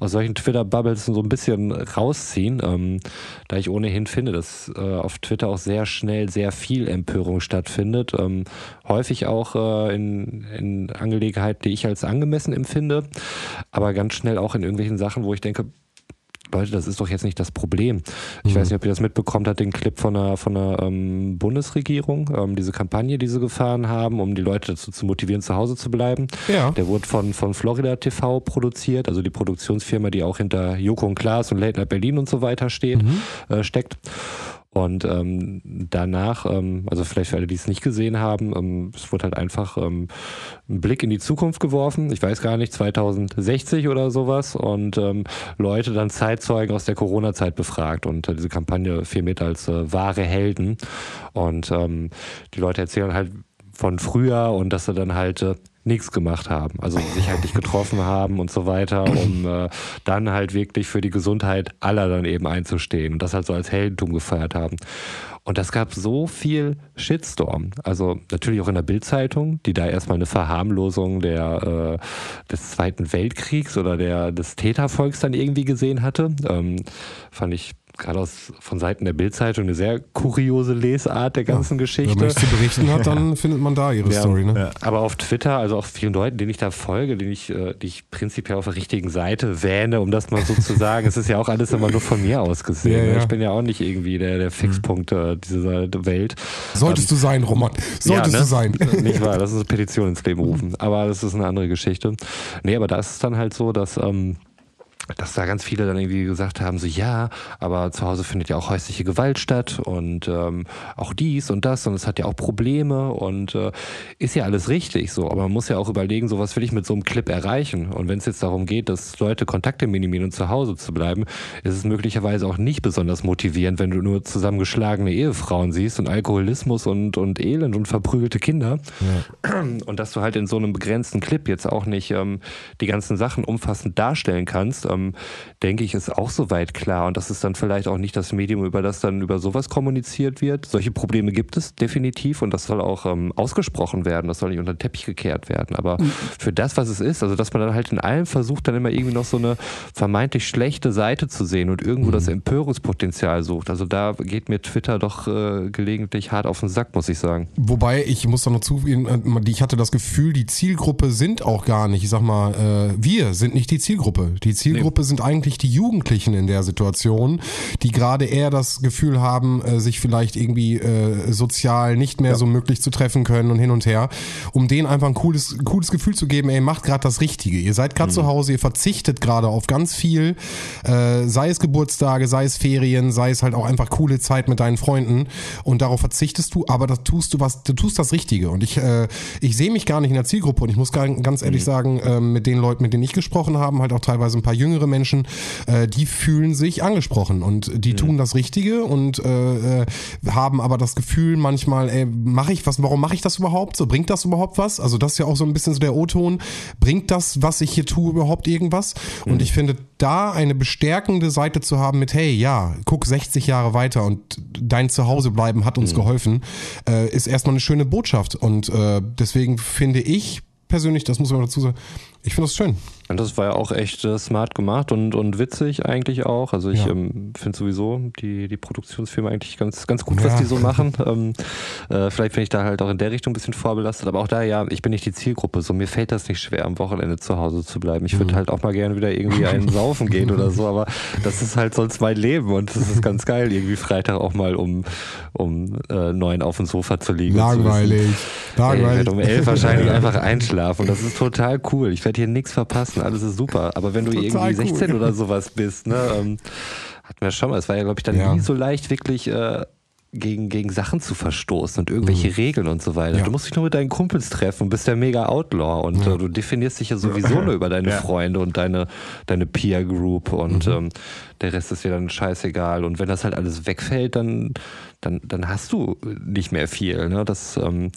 S1: aus solchen Twitter-Bubbles so ein bisschen rausziehen, ähm, da ich ohnehin finde, dass äh, auf Twitter auch sehr schnell sehr viel Empörung stattfindet. Ähm, häufig auch äh, in, in Angelegenheiten, die ich als angemessen empfinde, aber ganz schnell auch in irgendwelchen Sachen, wo ich denke, Leute, das ist doch jetzt nicht das Problem. Ich mhm. weiß nicht, ob ihr das mitbekommt hat, den Clip von der, von der ähm, Bundesregierung, ähm, diese Kampagne, die sie gefahren haben, um die Leute dazu zu motivieren, zu Hause zu bleiben. Ja. Der wurde von, von Florida TV produziert, also die Produktionsfirma, die auch hinter Joko und Klaas und Late Night Berlin und so weiter steht, mhm. äh, steckt. Und ähm, danach, ähm, also vielleicht für alle, die es nicht gesehen haben, ähm, es wurde halt einfach ähm, ein Blick in die Zukunft geworfen. Ich weiß gar nicht, 2060 oder sowas. Und ähm, Leute dann Zeitzeugen aus der Corona-Zeit befragt und äh, diese Kampagne firmiert als äh, wahre Helden. Und ähm, die Leute erzählen halt von früher und dass sie dann halt äh, nichts gemacht haben, also sich halt nicht getroffen haben und so weiter, um äh, dann halt wirklich für die Gesundheit aller dann eben einzustehen und das halt so als Heldentum gefeiert haben. Und das gab so viel Shitstorm. Also natürlich auch in der Bildzeitung, die da erstmal eine Verharmlosung der, äh, des Zweiten Weltkriegs oder der, des Tätervolks dann irgendwie gesehen hatte. Ähm, fand ich gerade aus, von Seiten der Bildzeitung eine sehr kuriose Lesart der ganzen ja, Geschichte. Wenn man
S3: zu berichten hat, dann [laughs] ja. findet man da ihre ja, Story. Ne?
S1: Aber auf Twitter, also auch vielen Leuten, denen ich da folge, denen ich, äh, die ich prinzipiell auf der richtigen Seite wähne, um das mal so zu sagen, es ist ja auch alles immer nur von mir aus gesehen. Ne? Ich bin ja auch nicht irgendwie der, der Fixpunkt äh, dieser Welt.
S3: Solltest ähm, du sein, Roman. Solltest ne? du sein.
S1: Nicht wahr, das ist eine Petition ins Leben rufen. Aber das ist eine andere Geschichte. Nee, aber da ist es dann halt so, dass ähm, dass da ganz viele dann irgendwie gesagt haben, so ja, aber zu Hause findet ja auch häusliche Gewalt statt und ähm, auch dies und das und es hat ja auch Probleme und äh, ist ja alles richtig so, aber man muss ja auch überlegen, so was will ich mit so einem Clip erreichen? Und wenn es jetzt darum geht, dass Leute Kontakte minimieren und zu Hause zu bleiben, ist es möglicherweise auch nicht besonders motivierend, wenn du nur zusammengeschlagene Ehefrauen siehst und Alkoholismus und, und Elend und verprügelte Kinder. Ja. und dass du halt in so einem begrenzten Clip jetzt auch nicht ähm, die ganzen Sachen umfassend darstellen kannst, ähm, ähm, denke ich, ist auch soweit klar. Und das ist dann vielleicht auch nicht das Medium, über das dann über sowas kommuniziert wird. Solche Probleme gibt es definitiv und das soll auch ähm, ausgesprochen werden, das soll nicht unter den Teppich gekehrt werden. Aber mhm. für das, was es ist, also dass man dann halt in allem versucht, dann immer irgendwie noch so eine vermeintlich schlechte Seite zu sehen und irgendwo mhm. das Empörungspotenzial sucht. Also da geht mir Twitter doch äh, gelegentlich hart auf den Sack, muss ich sagen.
S3: Wobei, ich muss da noch zugeben, äh, ich hatte das Gefühl, die Zielgruppe sind auch gar nicht, ich sag mal, äh, wir sind nicht die Zielgruppe. Die Zielgruppe nee. sind eigentlich die Jugendlichen in der Situation, die gerade eher das Gefühl haben, äh, sich vielleicht irgendwie äh, sozial nicht mehr ja. so möglich zu treffen können und hin und her, um denen einfach ein cooles, cooles Gefühl zu geben, ey, macht gerade das Richtige. Ihr seid gerade mhm. zu Hause, ihr verzichtet gerade auf ganz viel, äh, sei es Geburtstage, sei es Ferien, sei es halt auch einfach coole Zeit mit deinen Freunden und darauf verzichtest du, aber da tust du was, du tust das Richtige und ich, äh, ich sehe mich gar nicht in der Zielgruppe und ich muss ganz ehrlich mhm. sagen, äh, mit den Leuten, mit denen ich gesprochen habe, halt auch teilweise ein paar jüngere Menschen, äh, die fühlen sich angesprochen und die mhm. tun das Richtige und äh, äh, haben aber das Gefühl manchmal, ey, mache ich was, warum mache ich das überhaupt? So bringt das überhaupt was? Also das ist ja auch so ein bisschen so der O-Ton. Bringt das, was ich hier tue, überhaupt irgendwas? Mhm. Und ich finde, da eine bestärkende Seite zu haben mit, hey, ja, guck 60 Jahre weiter und dein Zuhausebleiben hat uns mhm. geholfen, äh, ist erstmal eine schöne Botschaft. Und äh, deswegen finde ich persönlich, das muss man dazu sagen, ich finde das schön.
S1: Und das war ja auch echt äh, smart gemacht und, und witzig eigentlich auch. Also ich ja. ähm, finde sowieso die, die Produktionsfirma eigentlich ganz, ganz gut, ja. was die so machen. [laughs] ähm, äh, vielleicht bin ich da halt auch in der Richtung ein bisschen vorbelastet, aber auch da ja, ich bin nicht die Zielgruppe. So mir fällt das nicht schwer, am Wochenende zu Hause zu bleiben. Ich würde mhm. halt auch mal gerne wieder irgendwie einen [laughs] saufen gehen oder so, aber das ist halt sonst mein Leben und das ist ganz geil, irgendwie Freitag auch mal um, um äh, neun auf dem Sofa zu liegen.
S3: Langweilig.
S1: Langweilig. Ey, ich werde um elf wahrscheinlich [laughs] einfach einschlafen und das ist total cool. Ich werde hier nichts verpassen, alles ist super. Aber wenn du irgendwie 16 cool. oder sowas bist, ne, ähm, hatten wir schon mal, es war ja, glaube ich, dann ja. nie so leicht, wirklich äh, gegen, gegen Sachen zu verstoßen und irgendwelche mhm. Regeln und so weiter. Ja. Du musst dich nur mit deinen Kumpels treffen, bist der mega Outlaw und ja. äh, du definierst dich ja sowieso nur über deine. Freunde und deine, deine Peer Group und mhm. ähm, der Rest ist dir dann scheißegal. Und wenn das halt alles wegfällt, dann, dann, dann hast du nicht mehr viel. Ne? Das, ähm,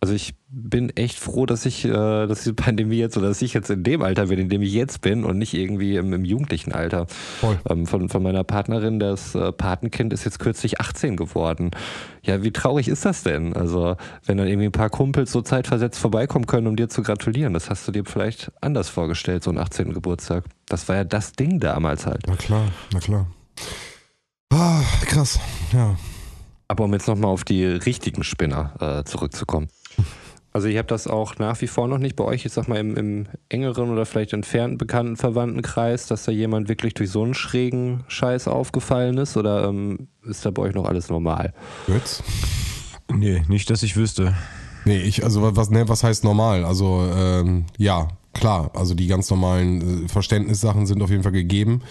S1: also ich bin echt froh, dass ich, äh, dass die Pandemie jetzt oder dass ich jetzt in dem Alter bin, in dem ich jetzt bin und nicht irgendwie im, im jugendlichen Alter. Voll. Ähm, von, von meiner Partnerin, das äh, Patenkind ist jetzt kürzlich 18 geworden. Ja, wie traurig ist das denn? Also, wenn dann irgendwie ein paar Kumpels so zeitversetzt vorbeikommen können, um dir zu gratulieren, das hast du dir vielleicht anders vorgestellt, so einen 18. Geburtstag. Das war ja das Ding damals halt.
S3: Na klar, na klar. Ah, krass, ja.
S1: Aber um jetzt nochmal auf die richtigen Spinner äh, zurückzukommen. Also ich habe das auch nach wie vor noch nicht bei euch, ich sag mal im, im, engeren oder vielleicht entfernten bekannten Verwandtenkreis, dass da jemand wirklich durch so einen schrägen Scheiß aufgefallen ist oder ähm, ist da bei euch noch alles normal?
S3: Jetzt?
S4: Nee, nicht, dass ich wüsste.
S3: Nee, ich, also was, ne, was heißt normal? Also ähm, ja, klar, also die ganz normalen äh, Verständnissachen sind auf jeden Fall gegeben.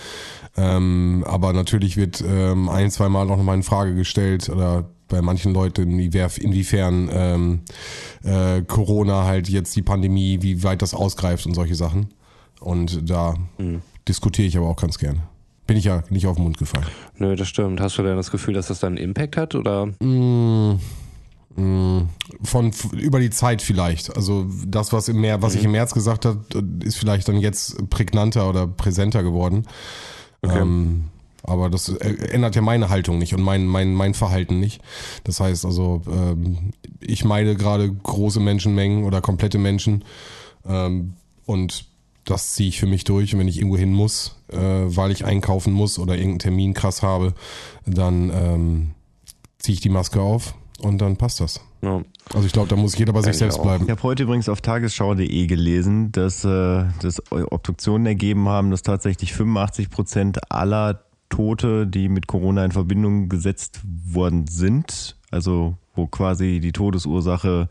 S3: Ähm, aber natürlich wird ähm, ein, zwei Mal auch nochmal in Frage gestellt oder bei manchen Leuten, inwiefern ähm, äh, Corona halt jetzt die Pandemie, wie weit das ausgreift und solche Sachen. Und da mhm. diskutiere ich aber auch ganz gerne. Bin ich ja nicht auf den Mund gefallen.
S1: Nö, das stimmt. Hast du denn das Gefühl, dass das dann einen Impact hat oder?
S3: Mm, mm, von über die Zeit vielleicht. Also das, was im März, was mhm. ich im März gesagt habe, ist vielleicht dann jetzt prägnanter oder präsenter geworden. Okay. Ähm, aber das ändert ja meine Haltung nicht und mein, mein, mein Verhalten nicht. Das heißt also, ähm, ich meide gerade große Menschenmengen oder komplette Menschen ähm, und das ziehe ich für mich durch. Und wenn ich irgendwo hin muss, äh, weil ich einkaufen muss oder irgendeinen Termin krass habe, dann ähm, ziehe ich die Maske auf und dann passt das. Ja. Also ich glaube, da muss jeder bei sich selbst bleiben.
S4: Ich habe heute übrigens auf tagesschau.de gelesen, dass, äh, dass Obduktionen ergeben haben, dass tatsächlich 85 Prozent aller Tote, die mit Corona in Verbindung gesetzt worden sind, also wo quasi die Todesursache,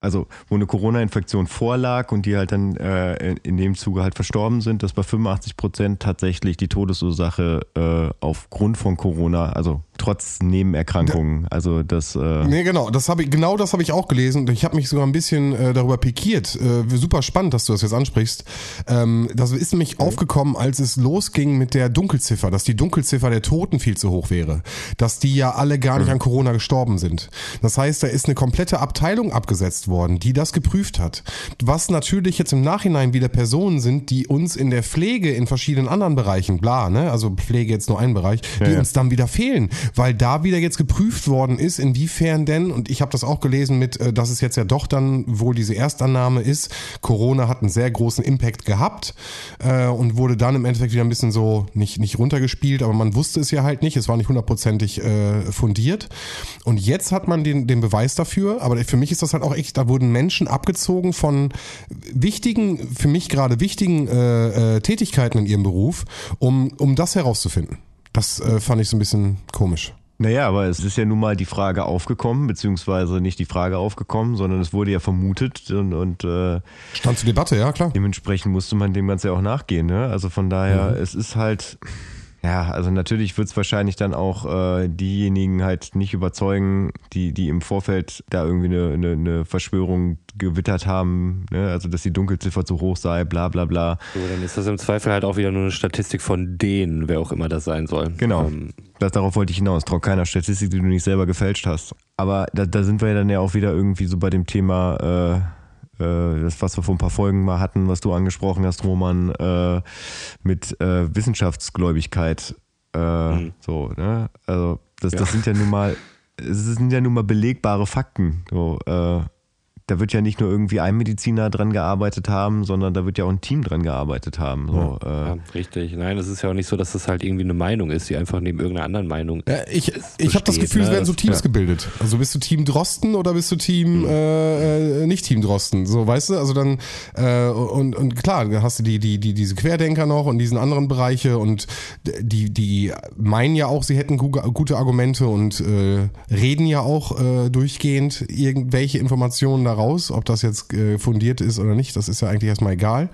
S4: also wo eine Corona-Infektion vorlag und die halt dann äh, in dem Zuge halt verstorben sind, dass bei 85 Prozent tatsächlich die Todesursache äh, aufgrund von Corona, also trotz Nebenerkrankungen. Also das. Äh
S3: nee, genau, das habe ich, genau das habe ich auch gelesen. Ich habe mich sogar ein bisschen äh, darüber pikiert. Äh, super spannend, dass du das jetzt ansprichst. Ähm, das ist nämlich mhm. aufgekommen, als es losging mit der Dunkelziffer, dass die Dunkelziffer der Toten viel zu hoch wäre. Dass die ja alle gar nicht mhm. an Corona gestorben sind. Das heißt, da ist eine komplette Abteilung abgesetzt worden, die das geprüft hat. Was natürlich jetzt im Nachhinein wieder Personen sind, die uns in der Pflege in verschiedenen anderen Bereichen, bla, ne, also Pflege jetzt nur ein Bereich, die ja, ja. uns dann wieder fehlen weil da wieder jetzt geprüft worden ist, inwiefern denn, und ich habe das auch gelesen mit, äh, dass es jetzt ja doch dann wohl diese Erstannahme ist, Corona hat einen sehr großen Impact gehabt äh, und wurde dann im Endeffekt wieder ein bisschen so, nicht, nicht runtergespielt, aber man wusste es ja halt nicht, es war nicht hundertprozentig äh, fundiert. Und jetzt hat man den, den Beweis dafür, aber für mich ist das halt auch echt, da wurden Menschen abgezogen von wichtigen, für mich gerade wichtigen äh, äh, Tätigkeiten in ihrem Beruf, um, um das herauszufinden. Das äh, fand ich so ein bisschen komisch.
S4: Naja, aber es ist ja nun mal die Frage aufgekommen, beziehungsweise nicht die Frage aufgekommen, sondern es wurde ja vermutet und, und äh,
S3: stand zur Debatte, ja klar.
S4: Dementsprechend musste man dem Ganze ja auch nachgehen. Ne? Also von daher, mhm. es ist halt, ja, also natürlich wird es wahrscheinlich dann auch äh, diejenigen halt nicht überzeugen, die, die im Vorfeld da irgendwie eine, eine, eine Verschwörung gewittert haben, ne? also dass die Dunkelziffer zu hoch sei, bla bla bla.
S1: So, dann ist das im Zweifel halt auch wieder nur eine Statistik von denen, wer auch immer das sein soll.
S4: Genau. Ähm, das, darauf wollte ich hinaus. Trau keiner Statistik, die du nicht selber gefälscht hast. Aber da, da sind wir ja dann ja auch wieder irgendwie so bei dem Thema. Äh, das, was wir vor ein paar Folgen mal hatten, was du angesprochen hast, Roman, äh, mit äh, Wissenschaftsgläubigkeit. Äh, mhm. So, ne? Also, das, ja. das sind ja nun mal, es sind ja nun mal belegbare Fakten. So, äh, da wird ja nicht nur irgendwie ein Mediziner dran gearbeitet haben, sondern da wird ja auch ein Team dran gearbeitet haben. So,
S1: ja, äh. ja, richtig. Nein, es ist ja auch nicht so, dass das halt irgendwie eine Meinung ist, die einfach neben irgendeiner anderen Meinung
S3: ja, Ich, ich habe das Gefühl, ne? es werden so Teams gebildet. Also bist du Team Drosten oder bist du Team mhm. äh, äh nicht Team Drosten? So, weißt du? Also dann äh, und, und klar, da hast du die, die, die, diese Querdenker noch und diesen anderen Bereiche und die, die meinen ja auch, sie hätten gute Argumente und äh, reden ja auch äh, durchgehend irgendwelche Informationen da raus, ob das jetzt äh, fundiert ist oder nicht, das ist ja eigentlich erstmal egal.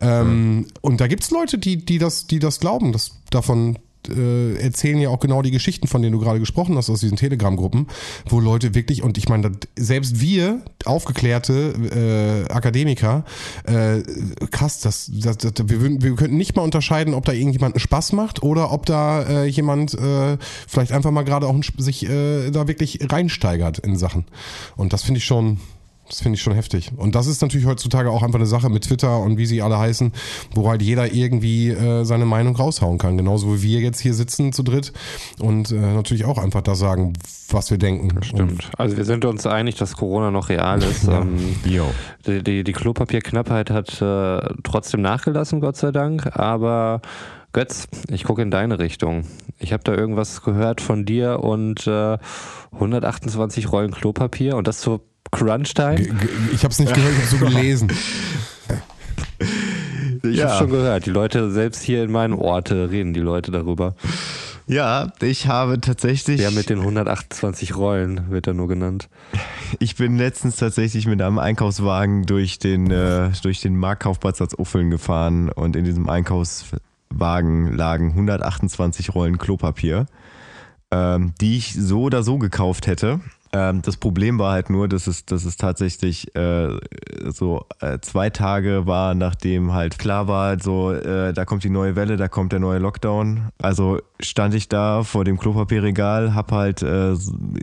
S3: Ähm, mhm. Und da gibt es Leute, die, die, das, die das glauben, dass davon äh, erzählen ja auch genau die Geschichten, von denen du gerade gesprochen hast, aus diesen Telegram-Gruppen, wo Leute wirklich, und ich meine, selbst wir, aufgeklärte äh, Akademiker, äh, krass, das, das, das, wir, wir könnten nicht mal unterscheiden, ob da irgendjemand einen Spaß macht oder ob da äh, jemand äh, vielleicht einfach mal gerade auch sich da wirklich reinsteigert in Sachen. Und das finde ich schon das finde ich schon heftig. Und das ist natürlich heutzutage auch einfach eine Sache mit Twitter und wie sie alle heißen, wo halt jeder irgendwie äh, seine Meinung raushauen kann. Genauso wie wir jetzt hier sitzen zu dritt und äh, natürlich auch einfach da sagen, was wir denken.
S1: Das stimmt. Und also wir sind uns einig, dass Corona noch real ist. ja. ähm, die, die, die, Klopapierknappheit hat äh, trotzdem nachgelassen, Gott sei Dank. Aber Götz, ich gucke in deine Richtung. Ich habe da irgendwas gehört von dir und 128 äh, Rollen Klopapier und das zur Crunch-Time?
S3: Ich habe es nicht gehört, ich habe so [laughs] gelesen.
S1: Ich ja. habe schon gehört. Die Leute, selbst hier in meinen Orte, reden die Leute darüber.
S4: Ja, ich habe tatsächlich.
S1: Ja, mit den 128 Rollen wird er nur genannt.
S4: Ich bin letztens tatsächlich mit einem Einkaufswagen durch den, äh, durch den Marktkaufplatz als Uffeln gefahren und in diesem Einkaufswagen lagen 128 Rollen Klopapier, ähm, die ich so oder so gekauft hätte. Ähm, das Problem war halt nur, dass es, dass es tatsächlich äh, so äh, zwei Tage war, nachdem halt klar war, so äh, da kommt die neue Welle, da kommt der neue Lockdown. Also stand ich da vor dem Klopapierregal, hab halt äh,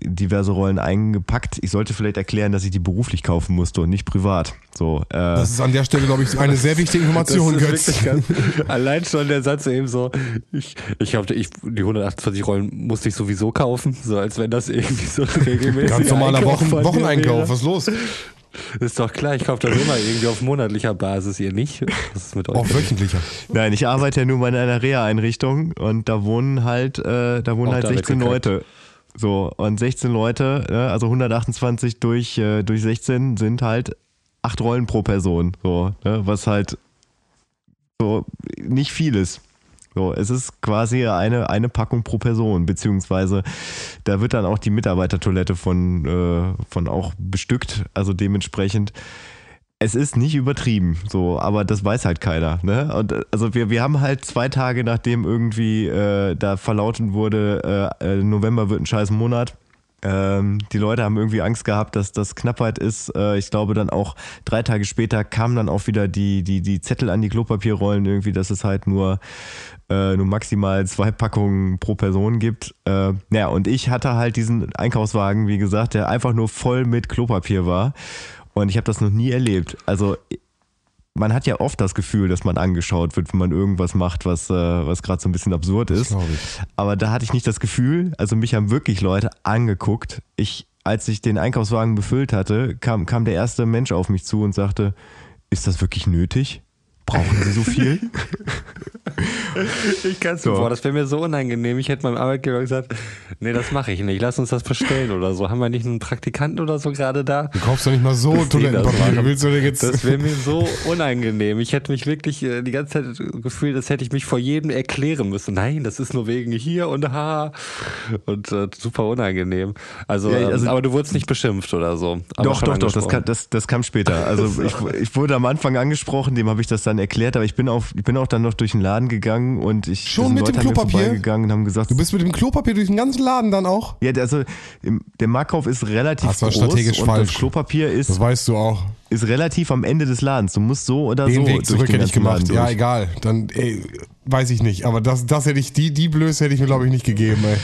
S4: diverse Rollen eingepackt. Ich sollte vielleicht erklären, dass ich die beruflich kaufen musste und nicht privat. So,
S3: äh, das ist an der Stelle, glaube ich, eine sehr wichtige Information, Götz.
S1: Ganz, [laughs] allein schon der Satz eben so, ich, ich habe ich, die 128 Rollen musste ich sowieso kaufen, so als wenn das [laughs] irgendwie so
S3: regelmäßig Ganz normaler Wochen, Wocheneinkauf, was ist los?
S1: Ist doch klar, ich kaufe das immer irgendwie auf monatlicher Basis, ihr nicht?
S3: Was ist mit euch? Auf wöchentlicher.
S4: Nein, ich arbeite ja nur mal in einer Reha-Einrichtung und da wohnen halt, äh, da wohnen Auch halt 16 Leute. So, und 16 Leute, ja, also 128 durch, äh, durch 16 sind halt acht Rollen pro Person. So, ne, was halt so nicht viel ist. So, es ist quasi eine, eine Packung pro Person, beziehungsweise da wird dann auch die Mitarbeitertoilette von, äh, von auch bestückt. Also dementsprechend, es ist nicht übertrieben, so, aber das weiß halt keiner. Ne? Und äh, also wir, wir haben halt zwei Tage, nachdem irgendwie äh, da verlauten wurde, äh, äh, November wird ein scheiß Monat. Ähm, die Leute haben irgendwie Angst gehabt, dass das Knappheit ist. Äh, ich glaube dann auch drei Tage später kamen dann auch wieder die, die, die Zettel an die Klopapierrollen irgendwie, dass es halt nur, äh, nur maximal zwei Packungen pro Person gibt. Äh, ja, und ich hatte halt diesen Einkaufswagen, wie gesagt, der einfach nur voll mit Klopapier war. Und ich habe das noch nie erlebt. Also man hat ja oft das Gefühl, dass man angeschaut wird, wenn man irgendwas macht, was, äh, was gerade so ein bisschen absurd ist. Aber da hatte ich nicht das Gefühl, also mich haben wirklich Leute angeguckt. Ich, als ich den Einkaufswagen befüllt hatte, kam, kam der erste Mensch auf mich zu und sagte, ist das wirklich nötig? Brauchen Sie so viel? [laughs] [laughs]
S1: Ich kann es
S4: So.
S1: Boah, das wäre mir so unangenehm. Ich hätte meinem Arbeitgeber gesagt, nee, das mache ich nicht. Lass uns das bestellen oder so. Haben wir nicht einen Praktikanten oder so gerade da?
S3: Du kaufst doch nicht mal so [laughs]
S1: das
S3: Toilettenpapier. Willst du denn jetzt.
S1: Das wäre mir so unangenehm. Ich hätte mich wirklich äh, die ganze Zeit gefühlt, als hätte ich mich vor jedem erklären müssen. Nein, das ist nur wegen hier und ha. Und äh, super unangenehm. Also,
S4: Ja, also-
S1: ähm, aber du wurdest nicht beschimpft oder so. Aber
S4: doch, doch, doch, das, kam, das, das kam später. Also ich, ich wurde am Anfang angesprochen, dem habe ich das dann erklärt, aber ich bin, auf, ich bin auch dann noch durch den Laden gegangen und ich
S3: Schon mit dem
S4: Leute mir
S3: Klopapier?
S4: vorbeigegangen und haben gesagt,
S3: Du bist mit dem Klopapier durch den ganzen Laden dann auch?
S4: ja, also der Marktkauf ist relativ
S3: Das war
S4: groß
S3: strategisch
S4: und
S3: falsch.
S4: das Klopapier ist,
S3: Das weißt du auch.
S4: ist relativ am Ende des Ladens. Du musst so oder
S3: Den
S4: so
S3: Weg zurück hätte ich gemacht. Ja, egal. Dann, ey, weiß ich nicht. Aber das, das hätte ich, die, die Blöße hätte ich mir, glaube ich, nicht gegeben, ey.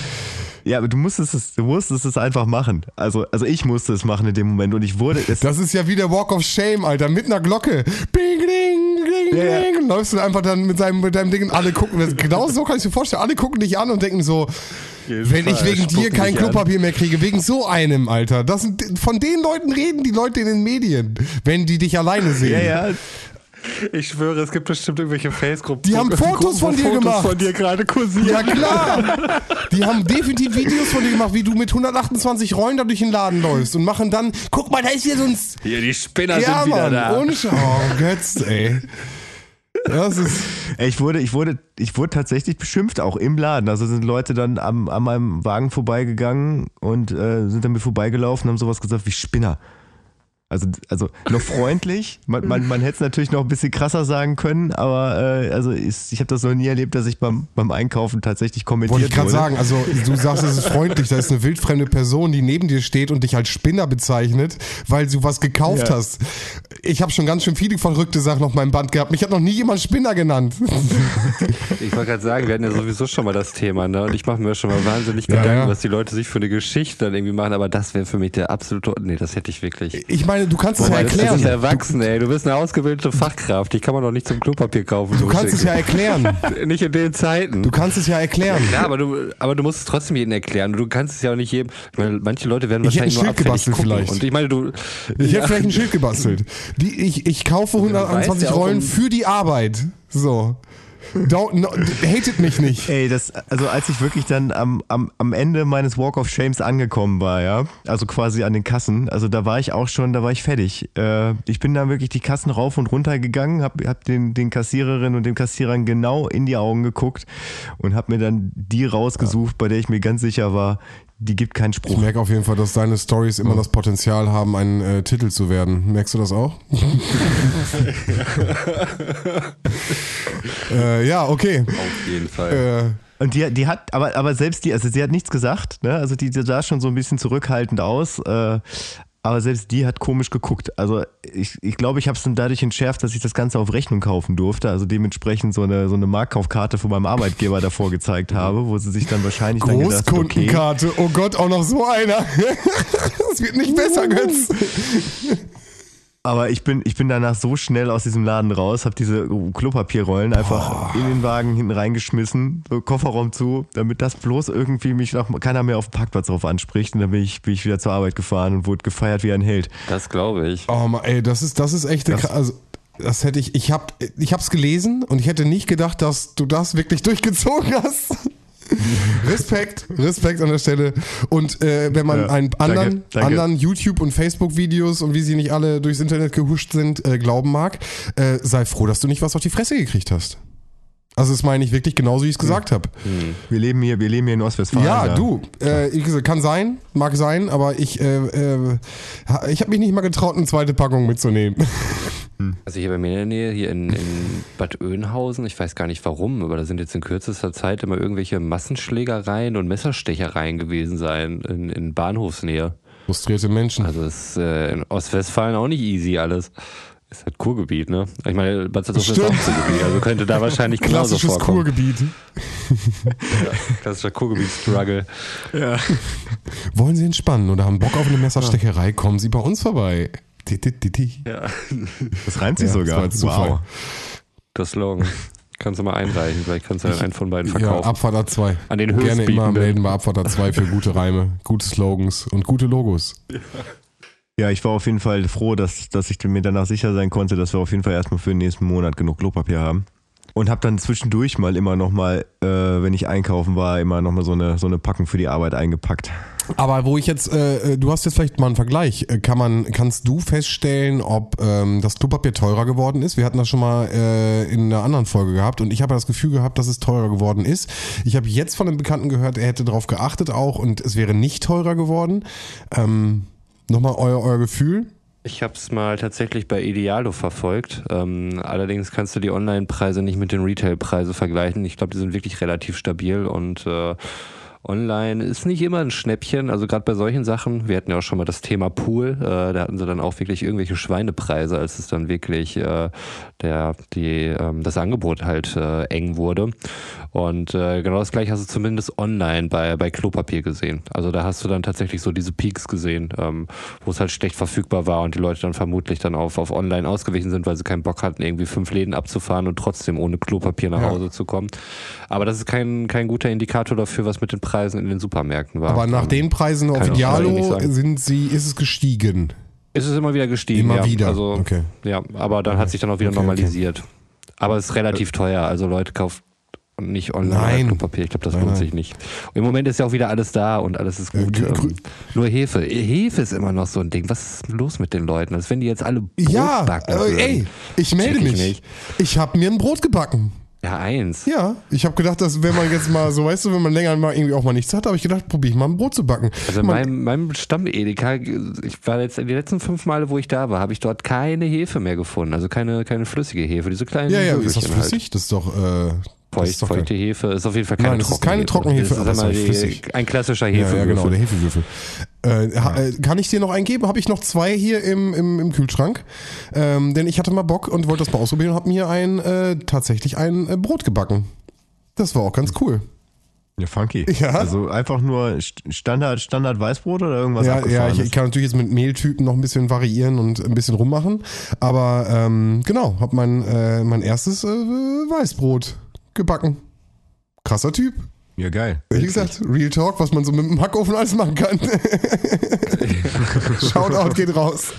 S4: Ja, aber du musstest es, du musstest es einfach machen. Also, also ich musste es machen in dem Moment und ich wurde es.
S3: Das ist ja wie der Walk of Shame, Alter, mit einer Glocke. Bing, ding, ding,
S4: Ja, ja.
S3: ding. Läufst du einfach dann mit deinem, mit deinem Ding und alle gucken. Das, genau so kann ich mir vorstellen. Alle gucken dich an und denken so, wenn ich wegen dir kein
S1: dich an.
S3: Klopapier mehr kriege, wegen so einem, Alter. Das sind, von den Leuten reden die Leute in den Medien, wenn die dich alleine sehen.
S4: ja, ja,
S1: Ich schwöre, es gibt bestimmt irgendwelche Face-Gruppen.
S3: Die haben Fotos von
S1: wo
S3: dir
S1: Fotos
S3: gemacht.
S1: von dir gerade kursieren.
S3: Ja klar. Die haben definitiv Videos von dir gemacht, wie du mit 128 Rollen da durch den Laden läufst und machen dann, guck mal, da ist hier so ein...
S1: Hier, die Spinner
S3: Ja,
S1: sind wieder
S3: Mann,
S1: da.
S3: ohne Schau. Oh, Götz, ey.
S4: Ey, Ich wurde, ich wurde, ich wurde tatsächlich beschimpft auch im Laden. Also sind Leute dann am, an meinem Wagen vorbeigegangen und äh, sind an mir vorbeigelaufen und haben sowas gesagt wie Spinner. Also, also noch freundlich. Man, man, man hätte es natürlich noch ein bisschen krasser sagen können, aber äh, also ich, ich habe das noch nie erlebt, dass ich beim, beim Einkaufen tatsächlich kommentiert
S3: Wollte ich gerade sagen, also du sagst, es ist freundlich, da ist eine wildfremde Person, die neben dir steht und dich als Spinner bezeichnet, weil du was gekauft
S4: Ja.
S3: hast. Ich habe schon ganz schön viele verrückte Sachen auf meinem Band gehabt. Mich hat noch nie jemand Spinner genannt.
S1: Ich wollte gerade sagen, wir hatten ja sowieso schon mal das Thema, ne? Und ich mache mir schon mal wahnsinnig
S3: Ja,
S1: Gedanken,
S3: ja.
S1: was die Leute sich für eine Geschichte dann irgendwie machen, aber das wäre für mich der absolute. Nee, das hätte ich wirklich.
S3: Ich meine, du kannst es ja erklären.
S1: ist erwachsen, ey. Du bist eine ausgebildete Fachkraft. Die kann man doch nicht zum Klopapier kaufen.
S3: Du kannst es ja erklären. [laughs]
S1: Nicht in den Zeiten.
S3: Du kannst es ja erklären.
S1: ja, aber du, aber du musst es trotzdem jedem erklären. Du kannst es ja auch nicht jedem. Ich meine, manche Leute werden
S3: Ich hätte
S1: wahrscheinlich
S3: ein
S1: nur
S3: Schild gebastelt
S1: gucken.
S3: vielleicht.
S1: Und ich meine, du.
S3: Ich
S1: ja,
S3: hätte vielleicht ein Schild gebastelt. Die, ich, ich kaufe
S1: weißt
S3: 121
S1: ja auch
S3: Rollen für die Arbeit. So. Don't, no, hatet mich nicht.
S4: Ey, das, also als ich wirklich dann am, am, am Ende meines Walk of Shames angekommen war, ja, also quasi an den Kassen, also da war ich auch schon, da war ich fertig. Äh, ich bin dann wirklich die Kassen rauf und runter gegangen, hab, hab den, den Kassiererinnen und den Kassierern genau in die Augen geguckt und hab mir dann die rausgesucht, bei der ich mir ganz sicher war, die gibt keinen
S3: Ich
S4: Spruch.
S3: merke auf jeden Fall, dass deine Stories immer das Potenzial haben, ein äh, Titel zu werden. Merkst du das auch? [laughs] äh, ja, okay.
S1: Auf jeden Fall.
S3: Äh,
S4: Und die, die hat, aber, aber selbst die, also sie hat nichts gesagt, ne? Also die, die sah schon so ein bisschen zurückhaltend aus. Aber selbst die hat komisch geguckt. Also ich, ich glaube, ich habe es dann dadurch entschärft, dass ich das Ganze auf Rechnung kaufen durfte. Also dementsprechend so eine, so eine Marktkaufkarte von meinem Arbeitgeber davor gezeigt habe, wo sie sich dann wahrscheinlich dann gedacht okay,
S3: Großkundenkarte. Oh Gott, auch noch so einer. [laughs] Es wird nicht besser, Götz.
S4: Aber ich bin, ich bin danach so schnell aus diesem Laden raus, habe diese Klopapierrollen einfach in den Wagen hinten reingeschmissen, so Kofferraum zu, damit das bloß irgendwie mich noch keiner mehr auf dem Parkplatz drauf anspricht. Und dann bin ich, bin ich wieder zur Arbeit gefahren und wurde gefeiert wie ein Held.
S1: Das glaube ich.
S3: Oh Mann, ey, das ist, das ist echt eine also das hätte ich, ich hab, ich hab's gelesen und ich hätte nicht gedacht, dass du das wirklich durchgezogen hast. Respekt, Respekt an der Stelle. Und äh, wenn man
S4: Ja,
S3: einen
S4: danke,
S3: anderen,
S4: danke.
S3: anderen YouTube- und Facebook-Videos und wie sie nicht alle durchs Internet gehuscht sind, äh, glauben mag, äh, sei froh, dass du nicht was auf die Fresse gekriegt hast. Also das meine ich wirklich genauso, wie ich es gesagt habe.
S4: Wir leben hier, wir leben hier in Ostwestfalen.
S3: Ja,
S4: da.
S3: du, äh, ich, kann sein, mag sein, aber ich, äh, äh, ich habe mich nicht mal getraut, eine zweite Packung mitzunehmen. [laughs]
S1: Also hier bei mir in der Nähe, hier in, in [laughs] Bad Oeynhausen, ich weiß gar nicht warum, aber da sind jetzt in kürzester Zeit immer irgendwelche Massenschlägereien und Messerstechereien gewesen sein in, in Bahnhofsnähe.
S3: Frustrierte Menschen.
S1: Also ist äh, in Ostwestfalen auch nicht easy alles. Ist halt Kurgebiet, ne? Ich meine, Bad Salzuflen ist auch. Kurgebiet, also könnte da wahrscheinlich [laughs] genauso
S3: Klassisches
S1: vorkommen.
S3: Kurgebiet. [laughs]
S1: Klassischer Kurgebiet-Struggle.
S3: Wollen Sie entspannen oder haben Bock auf eine Messerstecherei? Kommen Sie bei uns vorbei.
S1: Ja,
S4: Das reimt sich
S3: Ja, das
S4: sogar.
S3: war jetzt Zufall.
S4: Wow.
S1: der Slogan. Kannst du mal einreichen, vielleicht kannst du dann einen von beiden
S3: Ja,
S1: verkaufen.
S3: Abfahrt A2.
S1: An den
S3: Gerne immer melden bei Abfahrt A2 für gute Reime, gute Slogans und gute Logos.
S4: Ja, ich war auf jeden Fall froh, dass, dass ich mir danach sicher sein konnte, dass wir auf jeden Fall erstmal für den nächsten Monat genug Klopapier haben. Und habe dann zwischendurch mal immer nochmal, äh, wenn ich einkaufen war, immer nochmal so eine, so eine Packung für die Arbeit eingepackt.
S3: Aber wo ich jetzt, äh, du hast jetzt vielleicht mal einen Vergleich. Äh, Kann man, kannst du feststellen, ob ähm, das Klopapier teurer geworden ist? Wir hatten das schon mal äh, in einer anderen Folge gehabt und ich habe das Gefühl gehabt, dass es teurer geworden ist. Ich habe jetzt von einem Bekannten gehört, er hätte darauf geachtet auch und es wäre nicht teurer geworden. Ähm, Nochmal euer, euer Gefühl.
S1: Ich habe es mal tatsächlich bei Idealo verfolgt. Ähm, allerdings kannst du die Online-Preise nicht mit den Retail-Preisen vergleichen. Ich glaube, die sind wirklich relativ stabil und äh, online ist nicht immer ein Schnäppchen. Also gerade bei solchen Sachen, wir hatten ja auch schon mal das Thema Pool, äh, da hatten sie dann auch wirklich irgendwelche Schweinepreise, als es dann wirklich äh, der, die, ähm, das Angebot halt äh, eng wurde. Und äh, genau das gleiche hast du zumindest online bei, bei Klopapier gesehen. Also da hast du dann tatsächlich so diese Peaks gesehen, ähm, wo es halt schlecht verfügbar war und die Leute dann vermutlich dann auf, auf online ausgewichen sind, weil sie keinen Bock hatten, irgendwie fünf Läden abzufahren und trotzdem ohne Klopapier nach
S3: Ja.
S1: Hause zu kommen. Aber das ist kein, kein guter Indikator dafür, was mit den Preisen in den Supermärkten war.
S3: Aber nach
S1: Ähm,
S3: den Preisen auf Idealo sind sie, ist es gestiegen.
S1: ist es immer wieder gestiegen.
S3: Immer
S1: ja.
S3: wieder.
S1: Also,
S3: Okay.
S1: Ja, aber dann hat sich dann auch wieder
S3: Okay, okay.
S1: normalisiert. Aber es ist relativ teuer, also Leute kaufen nicht online. Klopapier. Ich glaube, das
S3: Nein,
S1: lohnt
S3: nein.
S1: sich nicht. Und Im Moment ist ja auch wieder alles da und alles ist gut.
S3: Äh,
S1: ähm, nur Hefe. Hefe ist immer noch so ein Ding. Was ist los mit den Leuten? Als wenn die jetzt alle Brot
S3: Ja,
S1: backen
S3: äh,
S1: würden.
S3: ey, ich melde mich.
S1: nicht.
S3: Ich habe mir ein Brot gebacken.
S1: Ja, eins.
S3: Ja, ich habe gedacht, dass wenn man jetzt mal so, weißt du, wenn man länger mal irgendwie auch mal nichts hat, habe ich gedacht, probiere ich mal ein Brot zu backen.
S1: Also
S3: Man-
S1: meinem, meinem Stamm-Edeka, ich war jetzt die letzten fünf Male, wo ich da war, habe ich dort keine Hefe mehr gefunden. Also keine, keine flüssige Hefe, diese kleinen
S3: ja, ja, ist das
S1: halt.
S3: flüssig? Das ist doch, äh,
S1: Feucht, feuchte Hefe ist auf jeden Fall keine
S3: Nein, das ist keine Trockenhefe,
S1: Das
S3: aber
S1: ist
S3: doch
S1: die, ein klassischer
S3: Ja,
S1: Hefewürfel.
S3: ja, genau, der Hefewürfel. Äh, ha, äh, kann ich dir noch eingeben? Habe ich noch zwei hier im, im, im Kühlschrank? Ähm, denn ich hatte mal Bock und wollte das mal ausprobieren und habe mir ein äh, tatsächlich ein äh, Brot gebacken. Das war auch ganz cool.
S4: Ja, funky.
S3: Ja.
S4: Also einfach nur St- Standard, Standard Weißbrot oder irgendwas
S3: ja, ja, ich kann natürlich jetzt mit Mehltypen noch ein bisschen variieren und ein bisschen rummachen. Aber ähm, genau, habe mein, äh, mein erstes äh, Weißbrot gebacken. Krasser Typ.
S4: ja, geil.
S3: Wie gesagt, Real Talk, was man so mit dem Hackofen alles machen kann. [laughs] Shoutout geht raus.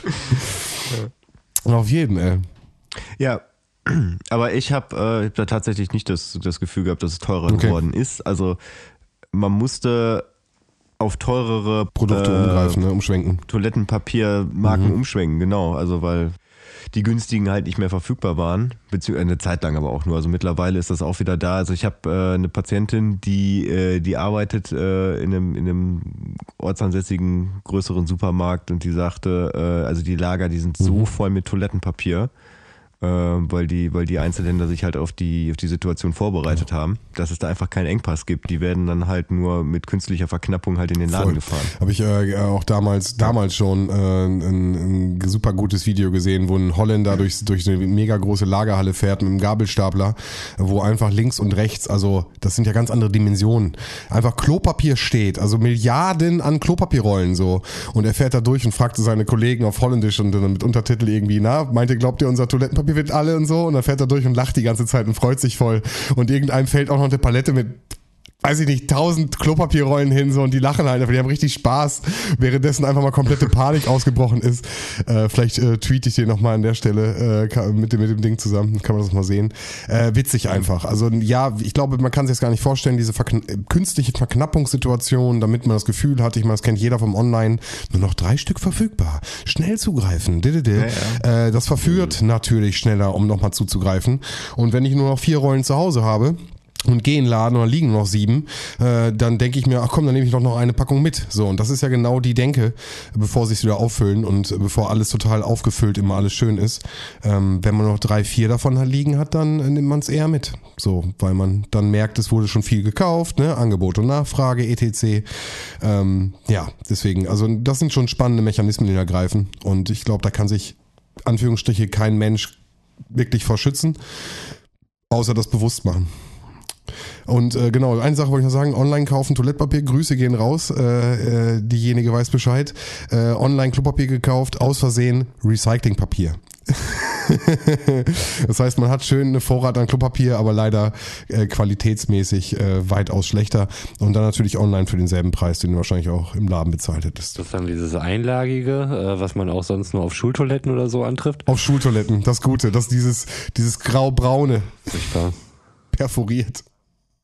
S3: Auf jeden, ey.
S4: Ja, [clears throat] aber ich habe äh, hab da tatsächlich nicht das, das Gefühl gehabt, dass es teurer
S3: Okay.
S4: geworden ist. Also man musste auf teurere
S3: Produkte
S4: äh,
S3: umgreifen, ne? umschwenken.
S4: Toilettenpapiermarken
S3: Mhm.
S4: umschwenken, genau. Also weil die günstigen halt nicht mehr verfügbar waren, beziehungsweise eine Zeit lang aber auch nur. Also mittlerweile ist das auch wieder da. Also ich habe äh, eine Patientin, die, äh, die arbeitet äh, in, einem, in einem ortsansässigen größeren Supermarkt und die sagte, äh, also die Lager, die sind
S3: Mhm.
S4: so voll mit Toilettenpapier, äh, weil die, weil die Einzelhändler sich halt auf die, auf die Situation vorbereitet haben, dass es da einfach keinen Engpass gibt. Die werden dann halt nur mit künstlicher Verknappung halt in den Laden
S3: Voll.
S4: gefahren.
S3: Habe ich äh, auch damals, damals schon äh, ein, ein super gutes Video gesehen, wo ein Holländer durch, durch eine mega große Lagerhalle fährt mit einem Gabelstapler, wo einfach links und rechts, also das sind ja ganz andere Dimensionen, einfach Klopapier steht, also Milliarden an Klopapierrollen so. Und er fährt da durch und fragte seine Kollegen auf Holländisch und dann mit Untertitel irgendwie, na, meint ihr, glaubt ihr, unser Toilettenpapier wird alle und so? Und dann fährt er durch und lacht die ganze Zeit und freut sich voll. Und irgendeinem fällt auch noch eine Palette mit weiß ich nicht, tausend Klopapierrollen hin so und die lachen halt, aber die haben richtig Spaß, währenddessen einfach mal komplette Panik ausgebrochen ist. Äh, vielleicht äh, tweete ich dir nochmal an der Stelle äh, kann, mit, dem, mit dem Ding zusammen, kann man das mal sehen. Äh, witzig einfach. Also ja, ich glaube, man kann sich das gar nicht vorstellen, diese verkn künstliche Verknappungssituation, damit man das Gefühl hat, ich meine, das kennt jeder vom Online, nur noch drei Stück verfügbar. Schnell zugreifen. Ja, ja. Äh, das verführt natürlich schneller, um nochmal zuzugreifen. Und wenn ich nur noch vier Rollen zu Hause habe, und gehe in den Laden da liegen noch sieben, äh, dann denke ich mir, ach komm, dann nehme ich doch noch eine Packung mit. So, und das ist ja genau die Denke, bevor sie es wieder auffüllen und bevor alles total aufgefüllt immer alles schön ist. Ähm, wenn man noch drei, vier davon liegen hat, dann nimmt man es eher mit. So, weil man dann merkt, es wurde schon viel gekauft, ne? Angebot und Nachfrage, etc. Ähm, ja, deswegen, also das sind schon spannende Mechanismen, die da greifen. Und ich glaube, da kann sich Anführungsstriche kein Mensch wirklich vor schützen, außer das bewusst machen. Und äh, genau, eine Sache wollte ich noch sagen, online kaufen Toilettpapier, Grüße gehen raus, äh, äh, diejenige weiß Bescheid. Äh, online Klopapier gekauft, aus Versehen Recyclingpapier. [laughs] das heißt, man hat schön eine Vorrat an Klopapier, aber leider äh, qualitätsmäßig äh, weitaus schlechter. Und dann natürlich online für denselben Preis, den du wahrscheinlich auch im Laden bezahlt hättest.
S1: Das ist dann dieses Einlagige, äh, was man auch sonst nur auf Schultoiletten oder so antrifft?
S3: Auf Schultoiletten, das Gute. Das dieses, dieses grau-braune.
S1: Sichtbar.
S3: Perforiert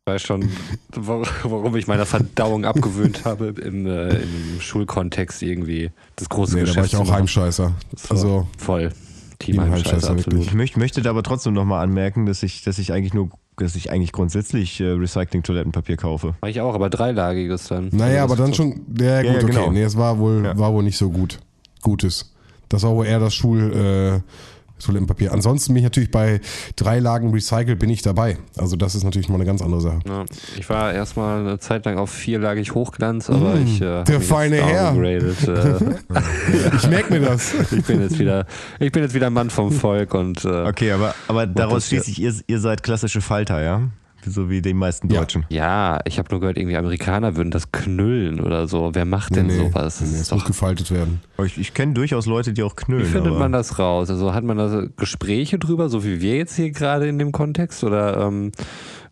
S1: weiß schon, warum ich meiner Verdauung abgewöhnt habe im, äh, im Schulkontext irgendwie das große nee, Geschäft.
S3: Da war ich auch Heimscheißer.
S1: Also voll. Team, Team Heimscheißer,
S4: absolut. Ich möchte, möchte da aber trotzdem nochmal anmerken, dass ich, dass ich eigentlich nur dass ich eigentlich grundsätzlich äh, Recycling-Toilettenpapier kaufe.
S1: War ich auch, aber dreilagiges dann.
S3: Naja, aber dann schon, ja, gut, ja, okay. Genau. Nee, es war wohl, ja. war wohl nicht so gut. Gutes. Das war wohl eher das Schul, äh, Toilettenpapier. Ansonsten bin ich natürlich bei drei Lagen Recycle bin ich dabei. Also das ist natürlich mal eine ganz andere Sache.
S1: Ja, ich war erstmal eine Zeit lang auf vierlagig Hochglanz, aber mmh, ich
S3: äh, der feine Herr. Äh, [laughs] ich merke mir das.
S1: Ich bin jetzt wieder, ich bin jetzt wieder Mann vom Volk und äh,
S4: okay, aber aber daraus schließe ich, ihr, ihr seid klassische Falter, ja? So wie die meisten Deutschen.
S1: Ja, ja ich habe nur gehört, irgendwie Amerikaner würden das knüllen oder so. Wer macht denn nee, sowas?
S3: Nee, es muss gefaltet werden.
S4: Ich, ich kenne durchaus Leute, die auch knüllen.
S1: Wie findet man das raus? Also hat man da Gespräche drüber, so wie wir jetzt hier gerade in dem Kontext? Oder ähm,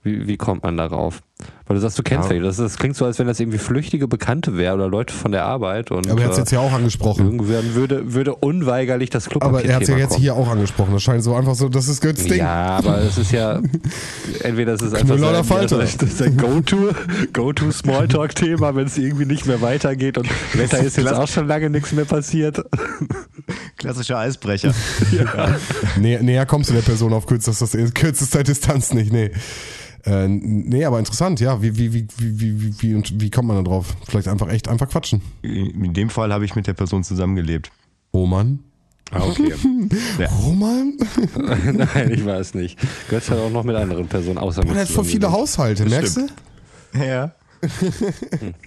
S1: wie, wie kommt man darauf? Weil du sagst, du kennst ja, das, das klingt so, als wenn das irgendwie flüchtige Bekannte wäre oder Leute von der Arbeit. Und,
S3: aber er hat es jetzt ja auch angesprochen.
S1: Irgendwann würde, würde unweigerlich das Club
S3: Aber er hat es ja jetzt kommen. hier auch angesprochen. Das scheint so einfach so, das ist Götz Ding.
S1: Ja, aber es ist ja, [laughs] entweder es ist einfach so,
S3: also,
S1: das ist ein Go-To, Go-To Smalltalk-Thema, wenn es irgendwie nicht mehr weitergeht und [laughs] Wetter ist jetzt auch schon lange nichts mehr passiert. [laughs]
S4: Klassischer Eisbrecher.
S3: ja. Näher, näher kommst du der Person auf kürzester, kürzester Distanz nicht, nee. Äh, nee, aber interessant, ja. Wie, wie, wie, wie, wie, wie, wie, wie kommt man da drauf? Vielleicht einfach echt einfach quatschen.
S4: In dem Fall habe ich mit der Person zusammengelebt.
S3: Roman?
S1: Ah, okay. [laughs]
S3: ja. Roman? [laughs]
S1: Nein, ich weiß nicht. Götz hat auch noch mit anderen Personen außer.
S3: Er hat voll viele Haushalte, merkst du?
S4: Ja.
S3: hm. [laughs]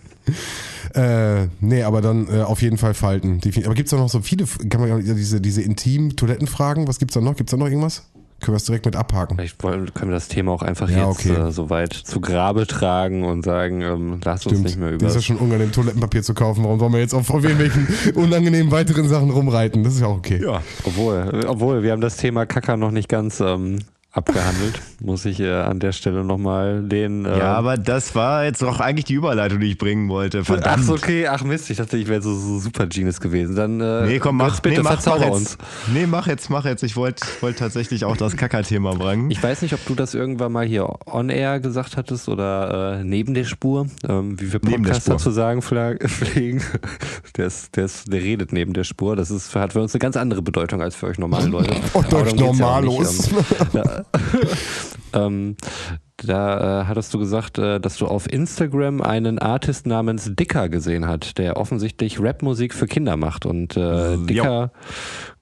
S3: Äh, nee, aber dann äh, auf jeden Fall Falten. Aber gibt es da noch so viele, kann man ja diese, diese intimen Toilettenfragen, was gibt es da noch? Gibt es da noch irgendwas? Können wir es direkt mit abhaken?
S1: Vielleicht wollen, können wir das Thema auch einfach ja, jetzt okay. äh, so weit zu Grabe tragen und sagen, ähm, lass Stimmt. uns nicht mehr über.
S3: Das ist ja schon unangenehm, Toilettenpapier zu kaufen. Warum sollen wir jetzt auf irgendwelchen [laughs] unangenehmen weiteren Sachen rumreiten? Das ist ja auch okay.
S1: Ja, obwohl, obwohl wir haben das Thema Kacker noch nicht ganz ähm, abgehandelt, muss ich äh, an der Stelle nochmal den.
S4: Äh ja, aber das war jetzt auch eigentlich die Überleitung, die ich bringen wollte. Verdammt.
S1: Ach, okay, ach Mist, ich dachte, ich wäre so, so, super Genius gewesen. Dann äh,
S4: nee, komm, mach
S1: bitte,
S4: nee, mach,
S1: mach
S4: jetzt.
S1: uns.
S4: Nee, mach jetzt, mach jetzt. Ich wollte wollt tatsächlich auch das Kacker-Thema bringen.
S1: Ich weiß nicht, ob du das irgendwann mal hier on-air gesagt hattest oder äh, neben der Spur, ähm, wie wir Podcaster zu sagen [laughs] pflegen. der, ist, der, ist, der redet neben der Spur. Das ist, hat für uns eine ganz andere Bedeutung als für euch normalen [laughs] Leute.
S3: Und euch normallos. Ja [laughs] [laughs]
S1: ähm, da äh, hattest du gesagt, äh, dass du auf Instagram einen Artist namens Dicker gesehen hast, der offensichtlich Rapmusik für Kinder macht. Und äh, Dicker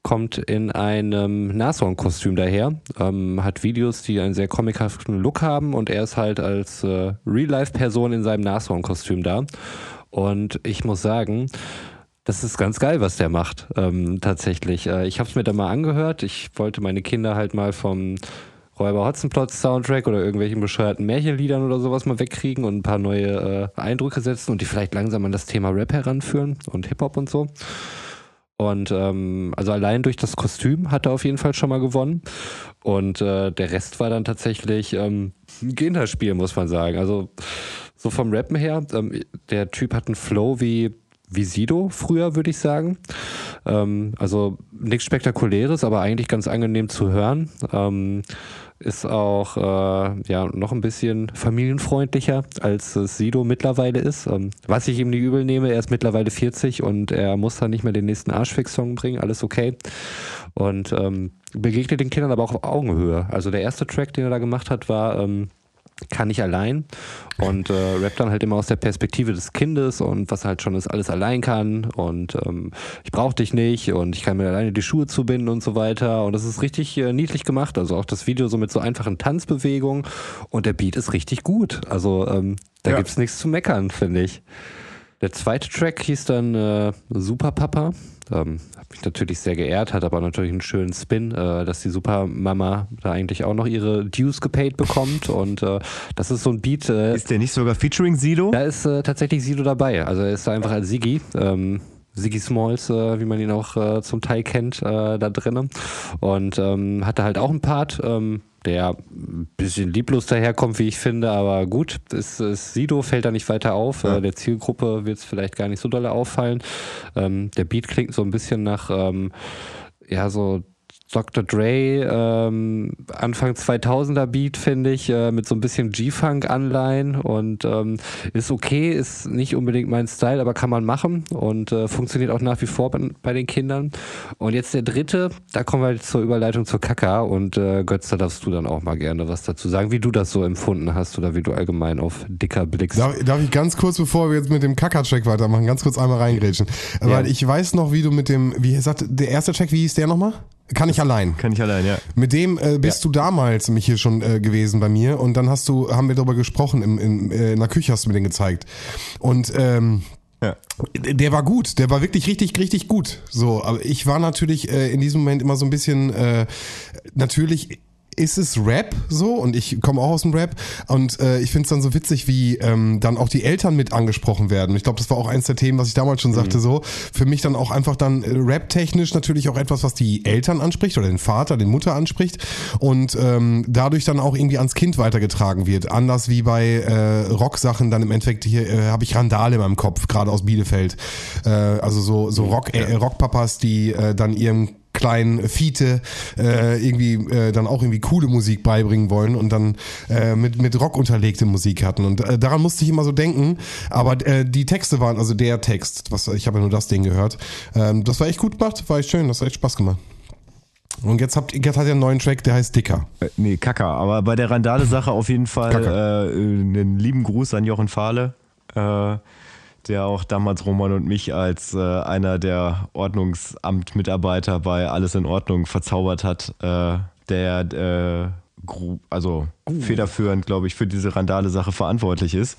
S1: kommt in einem Nashorn-Kostüm daher, ähm, hat Videos, die einen sehr comichaften Look haben und er ist halt als äh, Real-Life-Person in seinem Nashorn-Kostüm da. Und ich muss sagen, das ist ganz geil, was der macht, ähm, tatsächlich. Äh, ich habe es mir da mal angehört. Ich wollte meine Kinder halt mal vom Räuber Hotzenplotz Soundtrack oder irgendwelchen bescheuerten Märchenliedern oder sowas mal wegkriegen und ein paar neue äh, Eindrücke setzen und die vielleicht langsam an das Thema Rap heranführen und Hip-Hop und so. Und ähm, also allein durch das Kostüm hat er auf jeden Fall schon mal gewonnen. Und äh, der Rest war dann tatsächlich ähm, ein Kinderspiel, muss man sagen. Also so vom Rappen her. Ähm, der Typ hat einen Flow wie, wie Sido früher, würde ich sagen. Ähm, also nichts Spektakuläres, aber eigentlich ganz angenehm zu hören. Ähm, ist auch äh, ja noch ein bisschen familienfreundlicher, als es Sido mittlerweile ist. Ähm, was ich ihm nicht übel nehme, er ist mittlerweile 40 und er muss dann nicht mehr den nächsten Arschfix-Song bringen, alles okay. Und ähm, begegnet den Kindern aber auch auf Augenhöhe. Also der erste Track, den er da gemacht hat, war ähm, kann ich allein. Und äh, rappt dann halt immer aus der Perspektive des Kindes und was halt schon ist, alles allein kann. Und ähm, ich brauche dich nicht und ich kann mir alleine die Schuhe zubinden und so weiter. Und das ist richtig äh, niedlich gemacht, also auch das Video so mit so einfachen Tanzbewegungen. Und der Beat ist richtig gut, also ähm, da ja. gibt's nichts zu meckern, finde ich. Der zweite Track hieß dann äh, Super Papa ähm, hat mich natürlich sehr geehrt, hat aber natürlich einen schönen Spin, äh, dass die Supermama da eigentlich auch noch ihre Dues gepaid bekommt [laughs] und äh, das ist so ein Beat. Äh,
S4: ist der nicht sogar featuring Sido?
S1: Da ist äh, tatsächlich Sido dabei, also er ist da einfach als Sigi. Ähm, Siggy Smalls, äh, wie man ihn auch äh, zum Teil kennt, äh, da drinnen. Und ähm, hatte halt auch einen Part, ähm, der ein bisschen lieblos daherkommt, wie ich finde, aber gut, ist, ist Sido fällt da nicht weiter auf. Ja. Äh, der Zielgruppe wird es vielleicht gar nicht so doll auffallen. Ähm, der Beat klingt so ein bisschen nach ähm, ja, so Dr. Dre, ähm, Anfang 2000er Beat, finde ich, äh, mit so ein bisschen G-Funk-Anleihen und ähm, ist okay, ist nicht unbedingt mein Style, aber kann man machen und äh, funktioniert auch nach wie vor bei, bei, den Kindern. Und jetzt der dritte, da kommen wir zur Überleitung zur Kaka und äh, Götz, da darfst du dann auch mal gerne was dazu sagen, wie du das so empfunden hast oder wie du allgemein auf Dicker blickst.
S3: Darf, darf ich ganz kurz, bevor wir jetzt mit dem Kaka-Track weitermachen, ganz kurz einmal reingrätschen? Ja. Weil ich weiß noch, wie du mit dem, wie sagt der erste Track, wie hieß der nochmal? Kann ich allein.
S4: Kann ich allein, ja.
S3: Mit dem äh, bist ja. du damals mich hier schon äh, gewesen bei mir und dann hast du, haben wir darüber gesprochen, im, in, äh, in der Küche hast du mir den gezeigt. Und ähm, ja. Der war gut, der war wirklich richtig, richtig gut. So, aber ich war natürlich äh, in diesem Moment immer so ein bisschen äh, natürlich ist es Rap so und ich komme auch aus dem Rap und äh, ich finde es dann so witzig, wie ähm, dann auch die Eltern mit angesprochen werden. Ich glaube, das war auch eins der Themen, was ich damals schon sagte, mhm. so für mich dann auch einfach dann äh, Rap-technisch natürlich auch etwas, was die Eltern anspricht oder den Vater, den Mutter anspricht und ähm, dadurch dann auch irgendwie ans Kind weitergetragen wird. Anders wie bei äh, Rock-Sachen dann im Endeffekt hier äh, habe ich Randale in meinem Kopf, gerade aus Bielefeld. Äh, also so so mhm. Rock äh, Rockpapas, die äh, dann ihrem kleinen Fiete äh, irgendwie äh, dann auch irgendwie coole Musik beibringen wollen und dann äh, mit, mit Rock unterlegte Musik hatten. Und äh, daran musste ich immer so denken. Aber äh, die Texte waren, also der Text, was ich habe ja nur das Ding gehört, ähm, das war echt gut gemacht, war echt schön, das hat echt Spaß gemacht. Und jetzt, habt, jetzt hat er einen neuen Track, der heißt Dicker.
S4: Äh, nee, Kacker. Aber bei der Randale-Sache auf jeden Fall einen lieben Gruß an Jochen Fahle. Äh, der auch damals Roman und mich als äh, einer der Ordnungsamtmitarbeiter bei Alles in Ordnung verzaubert hat, äh, der äh, also uh. federführend, glaube ich, für diese Randale-Sache verantwortlich ist.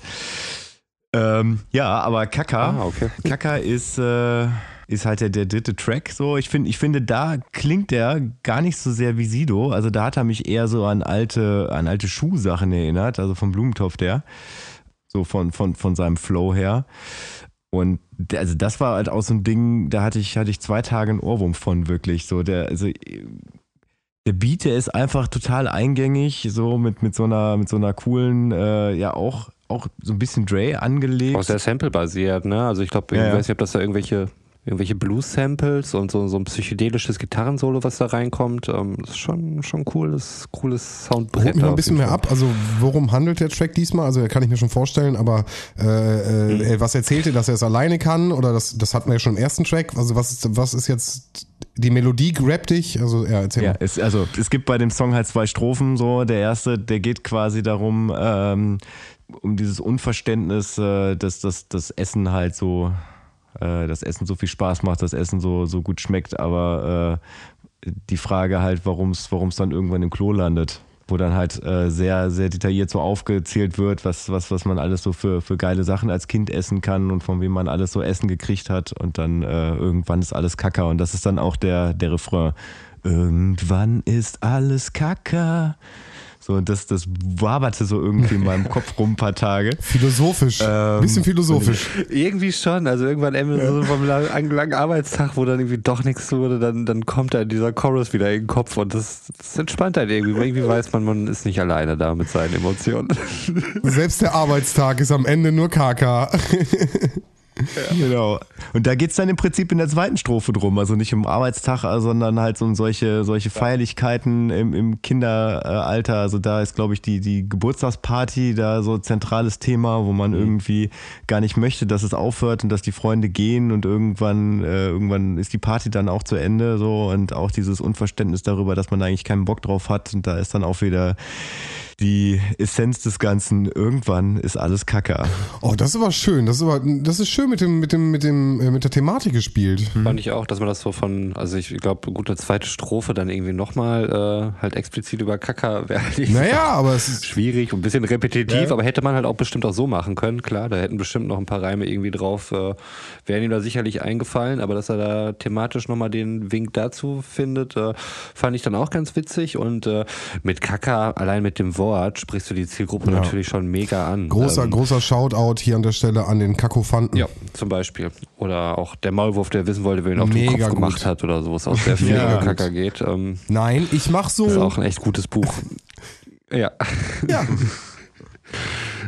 S4: Ähm, ja, aber Kaka, ah, okay. [laughs] Kaka ist, äh, ist halt der, der dritte Track. So, ich finde, ich finde, da klingt der gar nicht so sehr wie Sido. Also da hat er mich eher so an alte, an alte Schuhsachen erinnert, also vom Blumentopf der so von, von, von seinem Flow her. Und also das war halt auch so ein Ding, da hatte ich, hatte ich zwei Tage einen Ohrwurm von, wirklich. So, der, also der Beat, der ist einfach total eingängig, so mit, mit so einer, mit so einer coolen, äh, ja auch, auch so ein bisschen Dre angelegt.
S1: Auch sehr Sample-basiert, ne? Also ich glaube, ich ja, weiß nicht, ob das da irgendwelche irgendwelche Blues-Samples und so, so ein psychedelisches Gitarrensolo, was da reinkommt. Ähm, das ist schon, schon cooles, cooles Soundbrett. Holt
S3: mich ein bisschen mehr ab. Also worum handelt der Track diesmal? Also kann ich mir schon vorstellen, aber äh, mhm. äh, was erzählt ihr, dass er es alleine kann? Oder das, das hatten wir ja schon im ersten Track. Also was ist, was ist jetzt die Melodie grabt dich? Also ja, erzähl
S4: ja, mal. Es, also es gibt bei dem Song halt zwei Strophen. So der erste, der geht quasi darum, ähm, um dieses Unverständnis, äh, dass das, das Essen halt so äh, das Essen so viel Spaß macht, das Essen so, so gut schmeckt, aber äh, die Frage halt, warum es dann irgendwann im Klo landet wo dann halt äh, sehr, sehr detailliert so aufgezählt wird, was, was, was man alles so für, für geile Sachen als Kind essen kann und von wem man alles so Essen gekriegt hat und dann äh, irgendwann ist alles Kacker und das ist dann auch der, der Refrain. Irgendwann ist alles Kacker, So, und das, das waberte so irgendwie in meinem [laughs] Kopf rum ein paar Tage.
S3: Philosophisch.
S4: Ähm,
S3: Bisschen philosophisch.
S1: Irgendwie schon. Also irgendwann Ende so vom lang, langen Arbeitstag, wo dann irgendwie doch nichts wurde, dann, dann kommt da dieser Chorus wieder in den Kopf und das, das entspannt halt irgendwie. Weil irgendwie weiß man, man ist nicht alleine da mit seinen Emotionen.
S3: Selbst der Arbeitstag ist am Ende nur [laughs] KK. [laughs]
S4: Genau. Und da geht's dann im Prinzip in der zweiten Strophe drum. Also nicht um Arbeitstag, sondern halt so um solche, solche Feierlichkeiten im, im Kinderalter. Also da ist, glaube ich, die, die Geburtstagsparty da so zentrales Thema, wo man irgendwie gar nicht möchte, dass es aufhört und dass die Freunde gehen und irgendwann, äh, irgendwann ist die Party dann auch zu Ende so und auch dieses Unverständnis darüber, dass man eigentlich keinen Bock drauf hat. Und da ist dann auch wieder die Essenz des Ganzen, irgendwann ist alles Kacke.
S3: Oh, das ist aber schön. Das ist aber, das ist schön mit dem, mit dem, mit dem, äh, mit der Thematik gespielt.
S1: Fand ich auch, dass man das so von, also ich glaube, gut, eine zweite Strophe dann irgendwie nochmal äh, halt explizit über Kacker wäre halt
S3: Naja, [laughs] aber es ist.
S1: schwierig und ein bisschen repetitiv,
S3: Ja.
S1: aber hätte man halt auch bestimmt auch so machen können. Klar, da hätten bestimmt noch ein paar Reime irgendwie drauf, äh, wären ihm da sicherlich eingefallen, aber dass er da thematisch nochmal den Wink dazu findet, äh, fand ich dann auch ganz witzig und äh, mit Kacker, allein mit dem Wort, sprichst du die Zielgruppe
S3: Ja.
S1: natürlich schon mega an.
S3: Großer,
S1: Ähm,
S3: großer Shoutout hier an der Stelle an den Kakophanten.
S1: Ja, zum Beispiel. Oder auch der Maulwurf, der wissen wollte, wer ihn auf den
S3: Mega
S1: Kopf
S3: gut.
S1: gemacht hat oder so, wo es auch sehr viel [laughs]
S3: Ja,
S1: über
S3: gut.
S1: Kacker geht. Ähm,
S3: Nein, ich mach so.
S1: das ist auch ein echt gutes Buch. [laughs] Ja.
S3: ja. [laughs]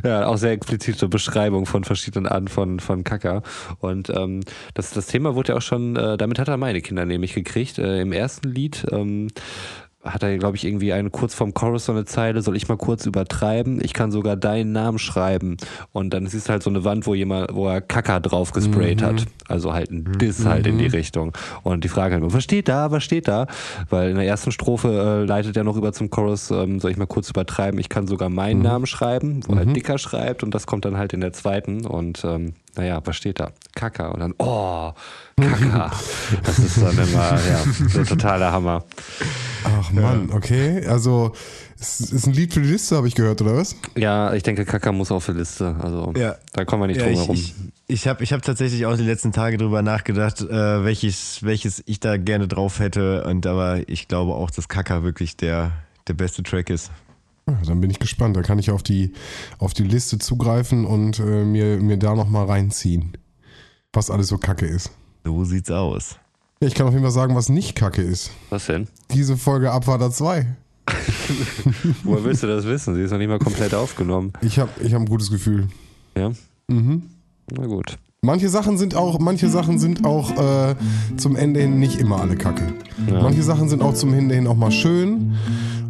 S1: Ja, auch sehr explizite Beschreibung von verschiedenen Arten von, von Kacker. Und ähm, das, das Thema wurde ja auch schon, äh, damit hat er meine Kinder nämlich gekriegt. Äh, Im ersten Lied ähm, hat er, glaube ich, irgendwie eine kurz vorm Chorus so eine Zeile, soll ich mal kurz übertreiben? Ich kann sogar deinen Namen schreiben. Und dann siehst du halt so eine Wand, wo jemand, wo er Kacker drauf gesprayt hat. Also halt ein Diss halt in die Richtung. Und die Frage halt immer, was steht da, was steht da? Weil in der ersten Strophe äh, leitet er noch über zum Chorus, ähm, soll ich mal kurz übertreiben? Ich kann sogar meinen Namen schreiben, wo er dicker schreibt. Und das kommt dann halt in der zweiten. Und ähm, naja, was steht da? Kacker. Und dann, oh, Kacker. [laughs] das ist dann immer, ja, der totale Hammer.
S3: Ach Mann, okay. Also, es ist ein Lied für die Liste, habe ich gehört, oder was?
S1: Ja, ich denke, Kacker muss auf die Liste. Also,
S4: Ja.
S1: da kommen wir nicht
S4: Ja,
S1: drum
S4: ich
S1: herum.
S4: ich, ich habe ich hab tatsächlich auch die letzten Tage drüber nachgedacht, äh, welches, welches ich da gerne drauf hätte. Und aber ich glaube auch, dass Kaka wirklich der, der beste Track ist.
S3: Dann bin ich gespannt. Da kann ich auf die, auf die Liste zugreifen und äh, mir, mir da nochmal reinziehen, was alles so kacke ist.
S4: So sieht's aus.
S3: Ich kann auf jeden Fall sagen, was nicht kacke ist.
S1: Was denn?
S3: Diese Folge Abwarter 2. [laughs]
S1: Woher willst du das wissen? Sie ist noch nicht mal komplett aufgenommen.
S3: Ich habe ich hab ein gutes Gefühl.
S1: Ja?
S3: Mhm.
S1: Na gut.
S3: Manche Sachen sind auch, manche Sachen sind auch äh, zum Ende hin nicht immer alle kacke.
S1: Ja.
S3: Manche Sachen sind auch zum Ende hin auch mal schön.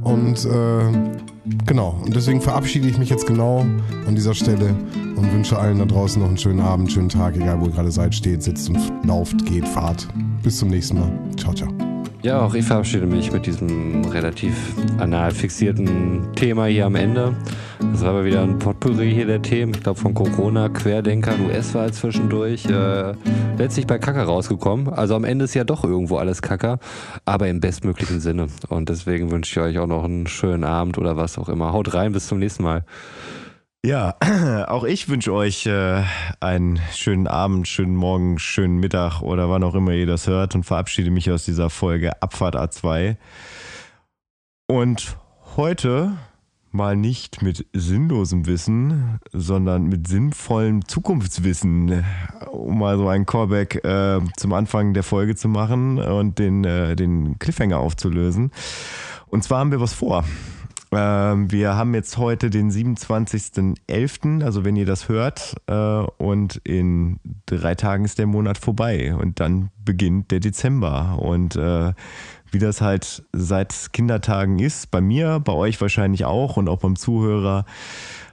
S3: Und äh, genau. Und deswegen verabschiede ich mich jetzt genau an dieser Stelle und wünsche allen da draußen noch einen schönen Abend, schönen Tag, egal wo ihr gerade seid, steht, sitzt und lauft, geht, fahrt. Bis zum nächsten Mal. Ciao, ciao.
S1: Ja, auch ich verabschiede mich mit diesem relativ anal fixierten Thema hier am Ende. Das war aber wieder ein Potpourri hier der Themen. Ich glaube von Corona, Querdenkern, US-Wahl zwischendurch. Äh, letztlich bei Kacker rausgekommen. Also am Ende ist ja doch irgendwo alles Kacker, aber im bestmöglichen Sinne. Und deswegen wünsche ich euch auch noch einen schönen Abend oder was auch immer. Haut rein, bis zum nächsten Mal.
S4: Ja, [clears throat] auch ich wünsche euch äh, einen schönen Abend, schönen Morgen, schönen Mittag oder wann auch immer ihr das hört und verabschiede mich aus dieser Folge Abfahrt A2. Und heute mal nicht mit sinnlosem Wissen, sondern mit sinnvollem Zukunftswissen, um mal so einen Callback äh, zum Anfang der Folge zu machen und den, äh, den Cliffhanger aufzulösen. Und zwar haben wir was vor. Ähm, wir haben jetzt heute den 27.11., also wenn ihr das hört, äh, und in drei Tagen ist der Monat vorbei und dann beginnt der Dezember. Und äh, wie das halt seit Kindertagen ist, bei mir, bei euch wahrscheinlich auch und auch beim Zuhörer,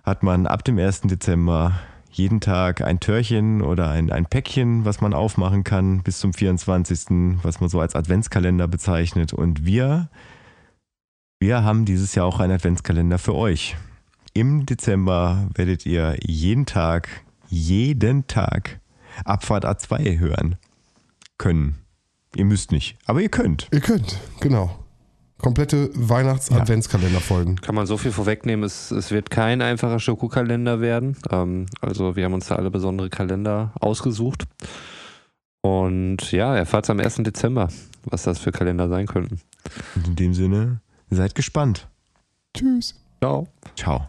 S4: hat man ab dem 1. Dezember jeden Tag ein Törchen oder ein, ein Päckchen, was man aufmachen kann, bis zum 24., was man so als Adventskalender bezeichnet. Und wir wir haben dieses Jahr auch einen Adventskalender für euch. Im Dezember werdet ihr jeden Tag, jeden Tag Abfahrt A2 hören können. Ihr müsst nicht, aber ihr könnt.
S3: Ihr könnt, genau. Komplette Weihnachts-Adventskalender-Folgen.
S1: Kann man so viel vorwegnehmen, es, es wird kein einfacher Schokokalender werden. Ähm, also wir haben uns da alle besondere Kalender ausgesucht. Und ja, erfahrt es am 1. Dezember, was das für Kalender sein könnten.
S4: Und in dem Sinne, seid gespannt.
S3: Tschüss.
S1: Ciao.
S4: Ciao.